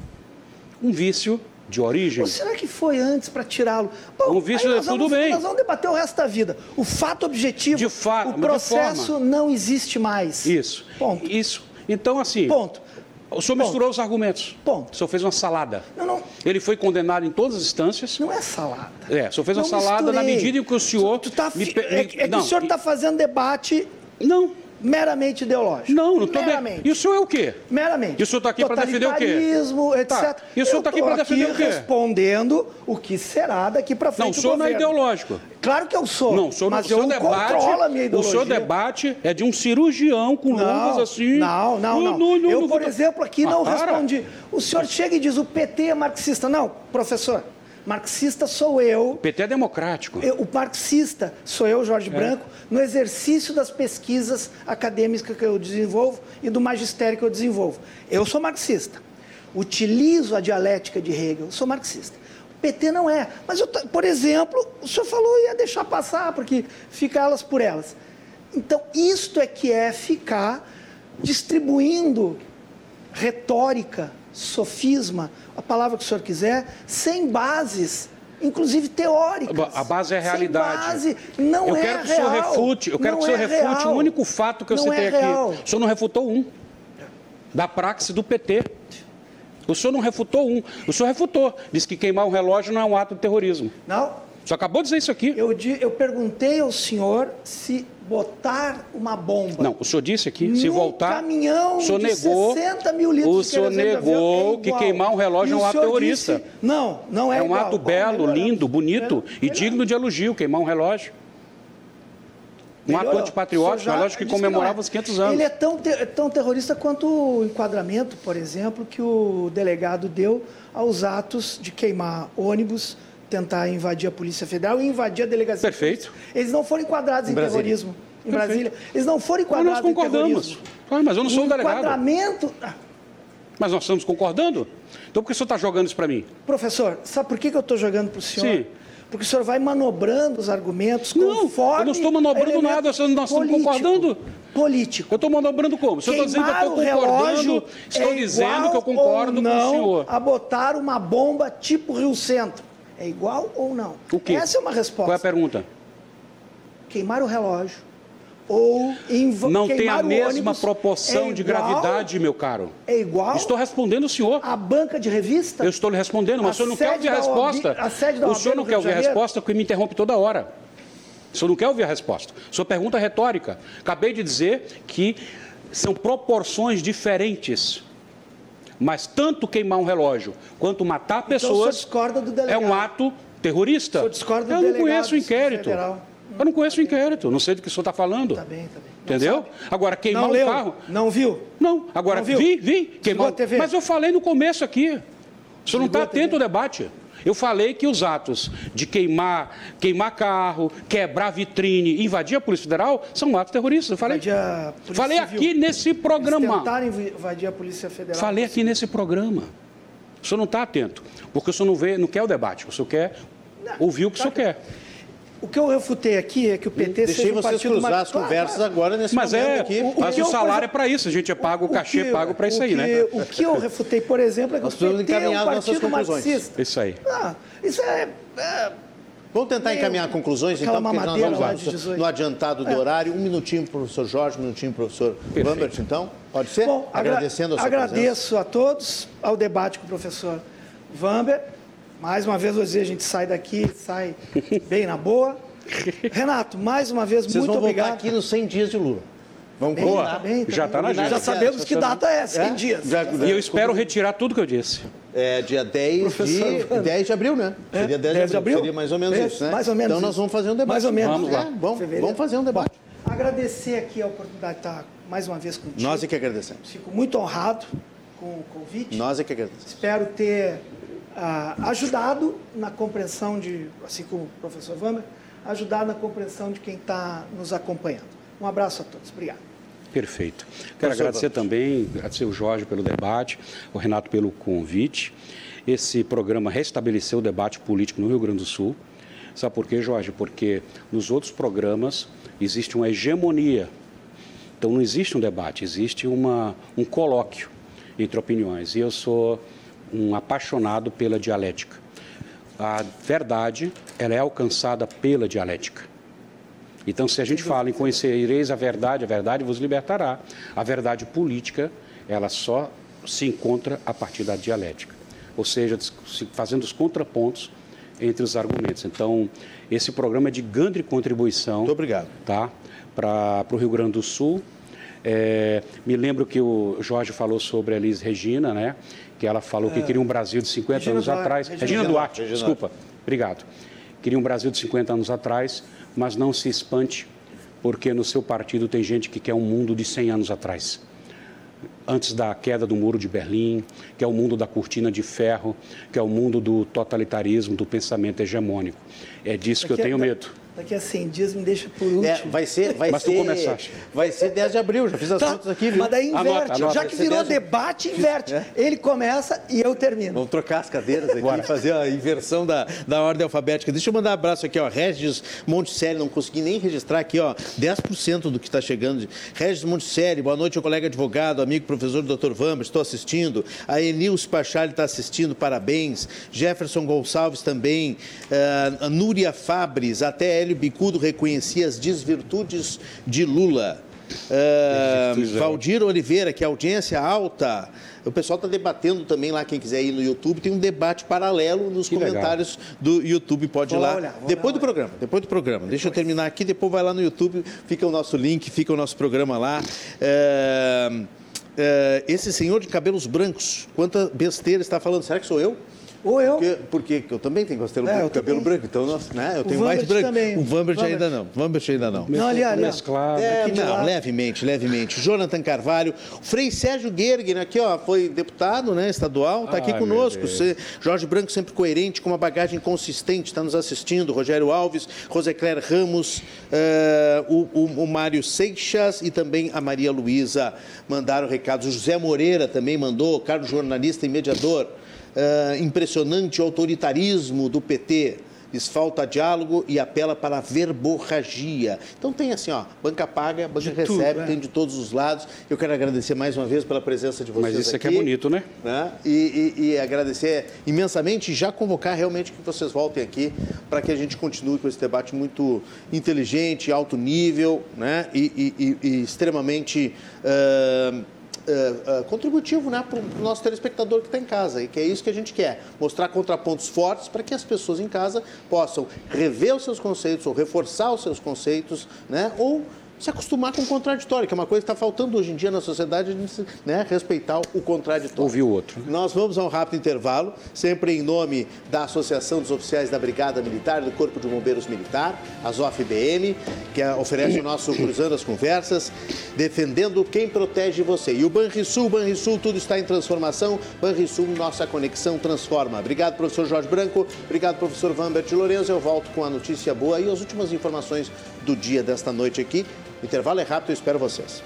um vício de origem.
Ou será que foi antes para tirá-lo?
Um vício é tudo
vamos-
bem.
Nós vamos debater o resto da vida. O fato objetivo,
De fa-
o processo não existe mais.
Isso.
Ponto.
Isso. Então, assim.
Ponto.
O senhor
Ponto.
misturou os argumentos.
Ponto.
O senhor fez uma salada.
Não, não,
Ele foi condenado em todas as instâncias.
não é salada.
É, senhor fez uma salada na
misturei.
medida em que o senhor.
Tu tá
me
é, que- é que
não,
o senhor está fazendo debate
Não,
meramente ideológico.
não, não estou.
Meramente.
E o senhor é o quê?
Meramente.
E o senhor tá aqui pra defender o quê?
Totalitarismo, etc.
Tá. E o senhor
Eu
tá aqui pra defender o quê?
respondendo o que será daqui para frente
Não, o senhor não é ideológico.
Claro que eu sou.
Não, o senhor,
mas
o
eu
debate.
controlo a minha
o
ideologia.
senhor debate é de um cirurgião com luvas assim.
Não, não, não. eu, por exemplo, aqui
Ah,
não
para.
respondi. O senhor chega e diz o PT é marxista. Não, professor, marxista sou eu.
O PT é democrático.
Eu- o marxista sou eu, Jorge Branco, no exercício das pesquisas acadêmicas que eu desenvolvo e do magistério que eu desenvolvo. Eu sou marxista. Utilizo a dialética de Hegel, sou marxista. O PT não é. Mas, eu, por exemplo, o senhor falou ia deixar passar, porque fica elas por elas. Então, isto é que é ficar distribuindo retórica, sofisma, a palavra que o senhor quiser, sem bases, inclusive teóricas.
A base é a
Sem
realidade.
base, não
eu
é
quero que o senhor
real.
refute, eu quero
Não
que o senhor
é
refute
real.
o único fato que eu
Não
citei
é
aqui.
real.
O senhor não refutou um. Da praxe do PT. O senhor não refutou um. O senhor refutou. Disse que queimar um relógio não é um ato de terrorismo.
Não,
Senhor acabou de dizer isso aqui.
eu, eu perguntei ao senhor se botar uma bomba.
Não, o senhor disse aqui, se voltar.
caminhão
o senhor
de
negou.
60 mil litros
o senhor negou
é
que queimar um relógio é um ato terrorista.
disse- não, não é
É um
igual.
ato belo, lindo, bonito e digno de elogio, queimar um relógio. Um ato antipatriótico, um relógio que
não
comemorava
é.
os 500 anos.
Ele é tão, te- tão terrorista quanto o enquadramento, por exemplo, que o delegado deu aos atos de queimar ônibus, tentar invadir a Polícia Federal e invadir a delegacia.
Perfeito.
Eles não foram enquadrados em,
Brasília.
terrorismo. Em
Perfeito.
Brasília. Eles não foram
Mas nós
enquadrados em
concordamos. Ah, mas eu não sou
o
um delegado.
enquadramento... Ah,
Mas nós estamos concordando? Então por que o senhor está jogando isso para mim?
Professor, sabe por que que eu estou jogando para o senhor?
Sim.
Porque o senhor vai manobrando os argumentos
Não,
conforme...
eu não estou manobrando nada, nós estamos
político.
concordando.
Político.
Eu estou manobrando como? Se eu estou dizendo que eu estou
o
concordando, estou
é
dizendo que eu concordo
ou
com o
não
senhor.
a botar uma bomba tipo Rio Centro. É igual ou não?
O quê?
Essa é uma resposta.
Qual é a pergunta?
Queimar o relógio ou inv...
Não tem a mesma
ônibus
proporção
é
de gravidade, meu caro.
É igual
Estou respondendo o senhor.
a banca de revista?
Eu estou lhe respondendo, mas o senhor não quer ouvir a resposta.
OAB a sede da
O senhor não quer ouvir a resposta porque me interrompe toda hora. O senhor não quer ouvir a resposta. Senhor pergunta retórica. Acabei de dizer que são proporções diferentes. Mas tanto queimar um relógio quanto matar
Então,
pessoas
do
é um ato terrorista.
O do
Eu não conheço o inquérito.
Federal.
Eu não conheço o inquérito. Não sei do que o senhor está falando.
Tá bem, tá bem.
Entendeu? Agora, queimar
Não
um
leu?
carro.
Não viu?
Não, agora
Não viu?
vi, vi. Queimar...
a TV?
Mas eu falei no começo aqui. O senhor não está atento ao debate. Eu falei que os atos de queimar, queimar carro, quebrar vitrine, invadir a Polícia Federal são atos terroristas. Eu falei, falei
Civil.
aqui nesse
Eles
programa.
inv- invadir a Polícia Federal.
Falei aqui nesse programa. O senhor não está atento, porque o senhor não, vê, não quer o debate, o senhor quer ouvir o que o senhor quer.
O que eu refutei aqui é que o PT
Deixei
seja um
vocês
partido
cruzar
mais...
as conversas agora nesse
Mas
momento
é,
aqui.
o-
mas
que
o
eu-
salário é para isso, a gente é pago, o cachê
que-
é pago para isso
o
aí,
que-
né?
O que eu refutei, por exemplo, é que
Nós
o PT é
encaminhar
um
as nossas
partido
conclusões.
marxista.
Isso aí.
Ah, isso é... é
Vamos tentar encaminhar conclusões, então, porque nós vamos
lá de 18.
no adiantado do
É.
horário. Um minutinho para o professor Jorge, um minutinho para o professor Lambert, então. Pode ser?
Bom, agra-
Agradecendo a sua
agradeço a todos ao debate com o professor Vamber. Mais uma vez, hoje a gente sai daqui, sai bem na boa. Renato, mais uma vez,
Vocês
muito
vão
obrigado.
aqui nos 100 dias de Lula. Vamos
Bem,
combinar.
tá bem, tá
Já
bem.
tá na agenda.
Já sabemos que data é, 100
É?
dias.
Já-
E eu espero retirar tudo que eu disse.
É dia 10
Professor
de,
Vando.
10 de abril, né?
É,
Seria 10,
10
de abril. Seria mais ou menos
É,
isso, né?
mais ou menos
Então nós
isso.
vamos fazer um debate.
Mais ou menos.
Vamos lá.
É, vamos, vamos fazer um debate.
Bom, agradecer aqui a oportunidade de estar mais uma vez contigo.
Nós é que agradecemos.
Fico muito honrado com o convite.
Nós é que agradecemos.
Espero ter ah, ajudado na compreensão de, assim como o professor Vammer, ajudado na compreensão de quem está nos acompanhando. Um abraço a todos. Obrigado.
Perfeito. Quero
Professor
agradecer
Vamos.
também, agradecer o Jorge pelo debate, o Renato pelo convite. Esse programa restabeleceu o debate político no Rio Grande do Sul. Sabe por quê, Jorge? Porque nos outros programas existe uma hegemonia. Então não existe um debate, existe uma, um colóquio entre opiniões. E eu sou um apaixonado pela dialética. A verdade, ela é alcançada pela dialética. Então, se a gente fala em conhecereis a verdade, a verdade vos libertará. A verdade política, ela só se encontra a partir da dialética. Ou seja, se- fazendo os contrapontos entre os argumentos. Então, esse programa é de grande contribuição.
Muito obrigado.
Tá? Para o Rio Grande do Sul. É, me lembro que o Jorge falou sobre a Elis Regina, né? Que ela falou que queria um Brasil de 50
Regina
anos
Duarte,
atrás.
Regina
Regina
Duarte, Regina
desculpa. Obrigado. Queria um Brasil de 50 anos atrás, mas não se espante, porque no seu partido tem gente que quer um mundo de 100 anos atrás. Antes da queda do Muro de Berlim, que é o mundo da cortina de ferro, que é o mundo do totalitarismo, do pensamento hegemônico. É disso que eu
a-
tenho medo.
Daqui a 100 dias me deixa por último.
É, vai ser, vai
Mas tu
ser,
começaste.
vai ser 10 de abril, já fiz as
Tá,
contas aqui, viu?
mas daí inverte.
Anota, anota.
Já que virou
10
debate, inverte.
É.
Ele começa e eu termino.
Vamos trocar as cadeiras aqui e fazer a inversão da, da ordem alfabética. Deixa eu mandar um abraço aqui, ó. Regis Monticelli, não consegui nem registrar aqui, ó. 10% do que está chegando. Regis Monticelli, boa noite, meu colega advogado, amigo professor Dr. Vamos, estou assistindo. A Enilce Pachali está assistindo, parabéns. Jefferson Gonçalves também. A Núria Fabres, até Hélio Bicudo reconhecia as desvirtudes de Lula.
É.
Valdir Oliveira, que é audiência alta. O pessoal está debatendo também lá, quem quiser ir no YouTube, tem um debate paralelo nos
Que legal.
comentários do YouTube, pode ir
Vou lá
lá.
olhar,
depois
lá
do programa, depois do programa. Deixa eu terminar aqui, depois vai lá no YouTube, fica o nosso link, fica o nosso programa lá. É, é, esse senhor de cabelos brancos, quanta besteira está falando? Será que sou eu?
Ou eu.
Porque, porque eu também tenho cabelo,
É, eu
cabelo
também.
branco, então nós, né, eu tenho mais branco.
também.
O Vambert ainda não. Vambert ainda não.
Não, ali, ali. ó.
Mesclado.
É,
Aqui
não, levemente, levemente. Jonathan Carvalho, Frei Sérgio Gergen, aqui, ó, foi deputado, né, estadual, está aqui
Ai,
conosco.
meu Deus.
Cê- Jorge Branco sempre coerente, com uma bagagem consistente, está nos assistindo. Rogério Alves, Rosecler Ramos, eh, o, o- o Mário Seixas e também a Maria Luísa mandaram recados. O José Moreira também mandou, Carlos jornalista e mediador. Eh, impressionante autoritarismo do PT. Lhes falta diálogo e apela para a verborragia. Então tem assim, ó, banca paga, banca
De tudo,
recebe,
é.
tem de todos os lados. Eu quero agradecer mais uma vez pela presença de vocês
Mas isso aqui
aqui.
é bonito, né?
né? E, e- e agradecer imensamente e já convocar realmente que vocês voltem aqui para que a gente continue com esse debate muito inteligente, alto nível né? e, e- extremamente ah, ah, contributivo né? para o nosso telespectador que está em casa e que é isso que a gente quer, mostrar contrapontos fortes para que as pessoas em casa possam rever os seus conceitos ou reforçar os seus conceitos né? ou se acostumar com o contraditório, que é uma coisa que está faltando hoje em dia na sociedade, né, respeitar o contraditório.
Ouvir o outro.
Nós vamos a um rápido intervalo, sempre em nome da Associação dos Oficiais da Brigada Militar, do Corpo de Bombeiros Militar, a ZOF-BM, que é- oferece o nosso Cruzando as Conversas, defendendo quem protege você. E o Banrisul, Banrisul, tudo está em transformação. Banrisul, nossa conexão transforma. Obrigado, professor Jorge Branco. Obrigado, professor Vambert Lourenço. Eu volto com a notícia boa e as últimas informações do dia desta noite aqui. O intervalo é rápido, eu espero vocês.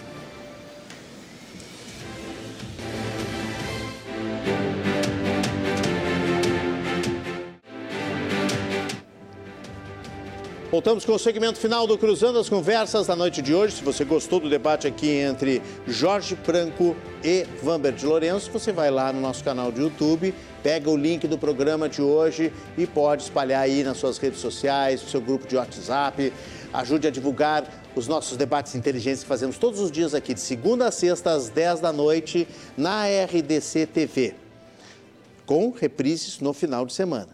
Voltamos com o segmento final do Cruzando as Conversas da noite de hoje. Se você gostou do debate aqui entre Jorge Franco e Vamber de Lourenço, você vai lá no nosso canal de YouTube, pega o link do programa de hoje e pode espalhar aí nas suas redes sociais, no seu grupo de WhatsApp. Ajude a divulgar os nossos debates inteligentes que fazemos todos os dias aqui, de segunda a sexta, às 10 da noite, na RDC TV, com reprises no final de semana.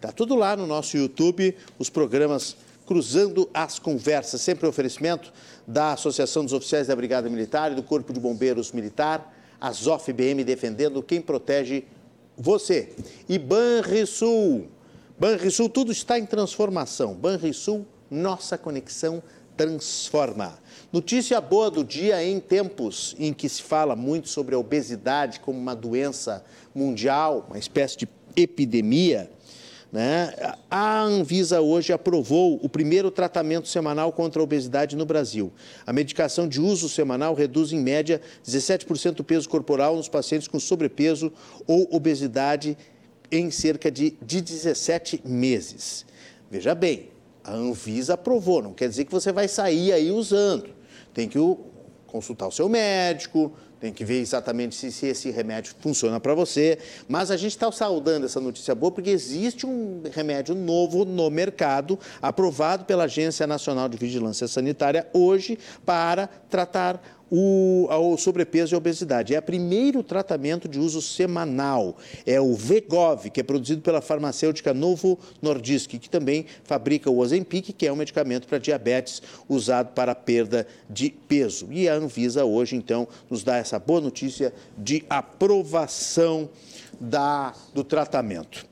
Tá tudo lá no nosso YouTube, os programas Cruzando as Conversas, sempre um oferecimento da Associação dos Oficiais da Brigada Militar e do Corpo de Bombeiros Militar, a ZOF-BM defendendo quem protege você. E Banrisul. Banrisul, tudo está em transformação. Banrisul, nossa conexão transforma. Notícia boa do dia em tempos em que se fala muito sobre a obesidade como uma doença mundial, uma espécie de epidemia. Né? A Anvisa hoje aprovou o primeiro tratamento semanal contra a obesidade no Brasil. A medicação de uso semanal reduz, em média, 17% do peso corporal nos pacientes com sobrepeso ou obesidade em cerca de, de 17 meses. Veja bem, a Anvisa aprovou, não quer dizer que você vai sair aí usando. Tem que consultar o seu médico, tem que ver exatamente se, se esse remédio funciona para você. Mas a gente está saudando essa notícia boa porque existe um remédio novo no mercado, aprovado pela Agência Nacional de Vigilância Sanitária hoje, para tratar o, o sobrepeso e obesidade. É o primeiro tratamento de uso semanal. É o Vegov, que é produzido pela farmacêutica Novo Nordisk, que também fabrica o Ozempic, que é um medicamento para diabetes usado para perda de peso. E a Anvisa hoje, então, nos dá essa boa notícia de aprovação da, do tratamento.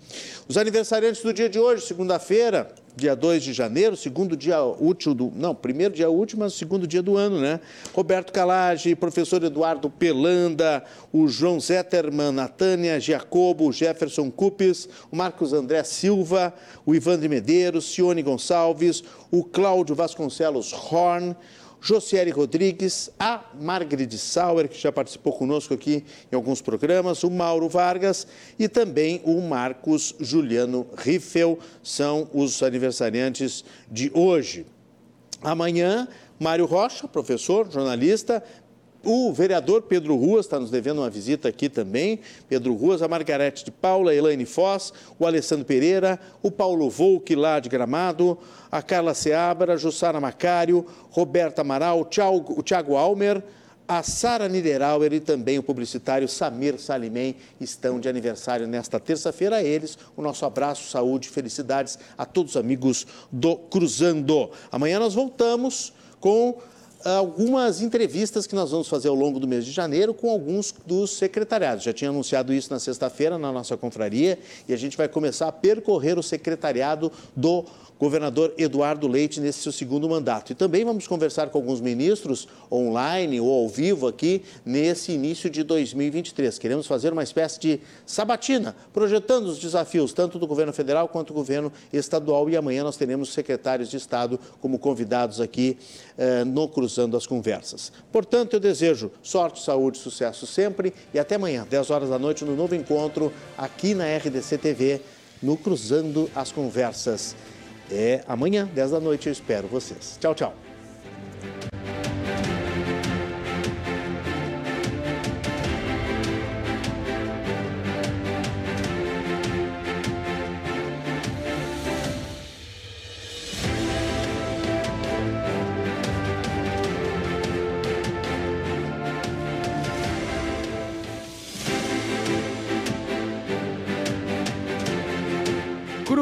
Os aniversariantes do dia de hoje, segunda-feira, dia 2 de janeiro, segundo dia útil do. Não, primeiro dia útil, mas segundo dia do ano, né? Roberto Calage, professor Eduardo Pelanda, o João Zetterman, a Tânia Giacobo, Jefferson Cupes, o Marcos André Silva, o Ivan de Medeiros, Cione Gonçalves, o Cláudio Vasconcelos Horn, Josiere Rodrigues, a Margrid Sauer, que já participou conosco aqui em alguns programas, o Mauro Vargas e também o Marcos Juliano Riffel, são os aniversariantes de hoje. Amanhã, Mário Rocha, professor, jornalista, o vereador Pedro Ruas está nos devendo uma visita aqui também. Pedro Ruas, a Margarete de Paula, a Elaine Foz, o Alessandro Pereira, o Paulo Volk lá de Gramado, a Carla Seabra, Jussara Macário, Roberta Amaral, o Tiago Almer, a Sara Niederauer e também o publicitário Samir Salimem estão de aniversário nesta terça-feira. A eles, o nosso abraço, saúde, felicidades a todos os amigos do Cruzando. Amanhã nós voltamos com algumas entrevistas que nós vamos fazer ao longo do mês de janeiro com alguns dos secretariados. Já tinha anunciado isso na sexta-feira na nossa confraria e a gente vai começar a percorrer o secretariado do governador Eduardo Leite nesse seu segundo mandato. E também vamos conversar com alguns ministros online ou ao vivo aqui nesse início de 2023. Queremos fazer uma espécie de sabatina, projetando os desafios tanto do governo federal quanto do governo estadual. E amanhã nós teremos secretários de Estado como convidados aqui eh, no Cruzando as Conversas. Portanto, eu desejo sorte, saúde, sucesso sempre e até amanhã, 10 horas da noite, no novo encontro aqui na RDC TV, no Cruzando as Conversas. É amanhã, 10 da noite, eu espero vocês. Tchau, tchau.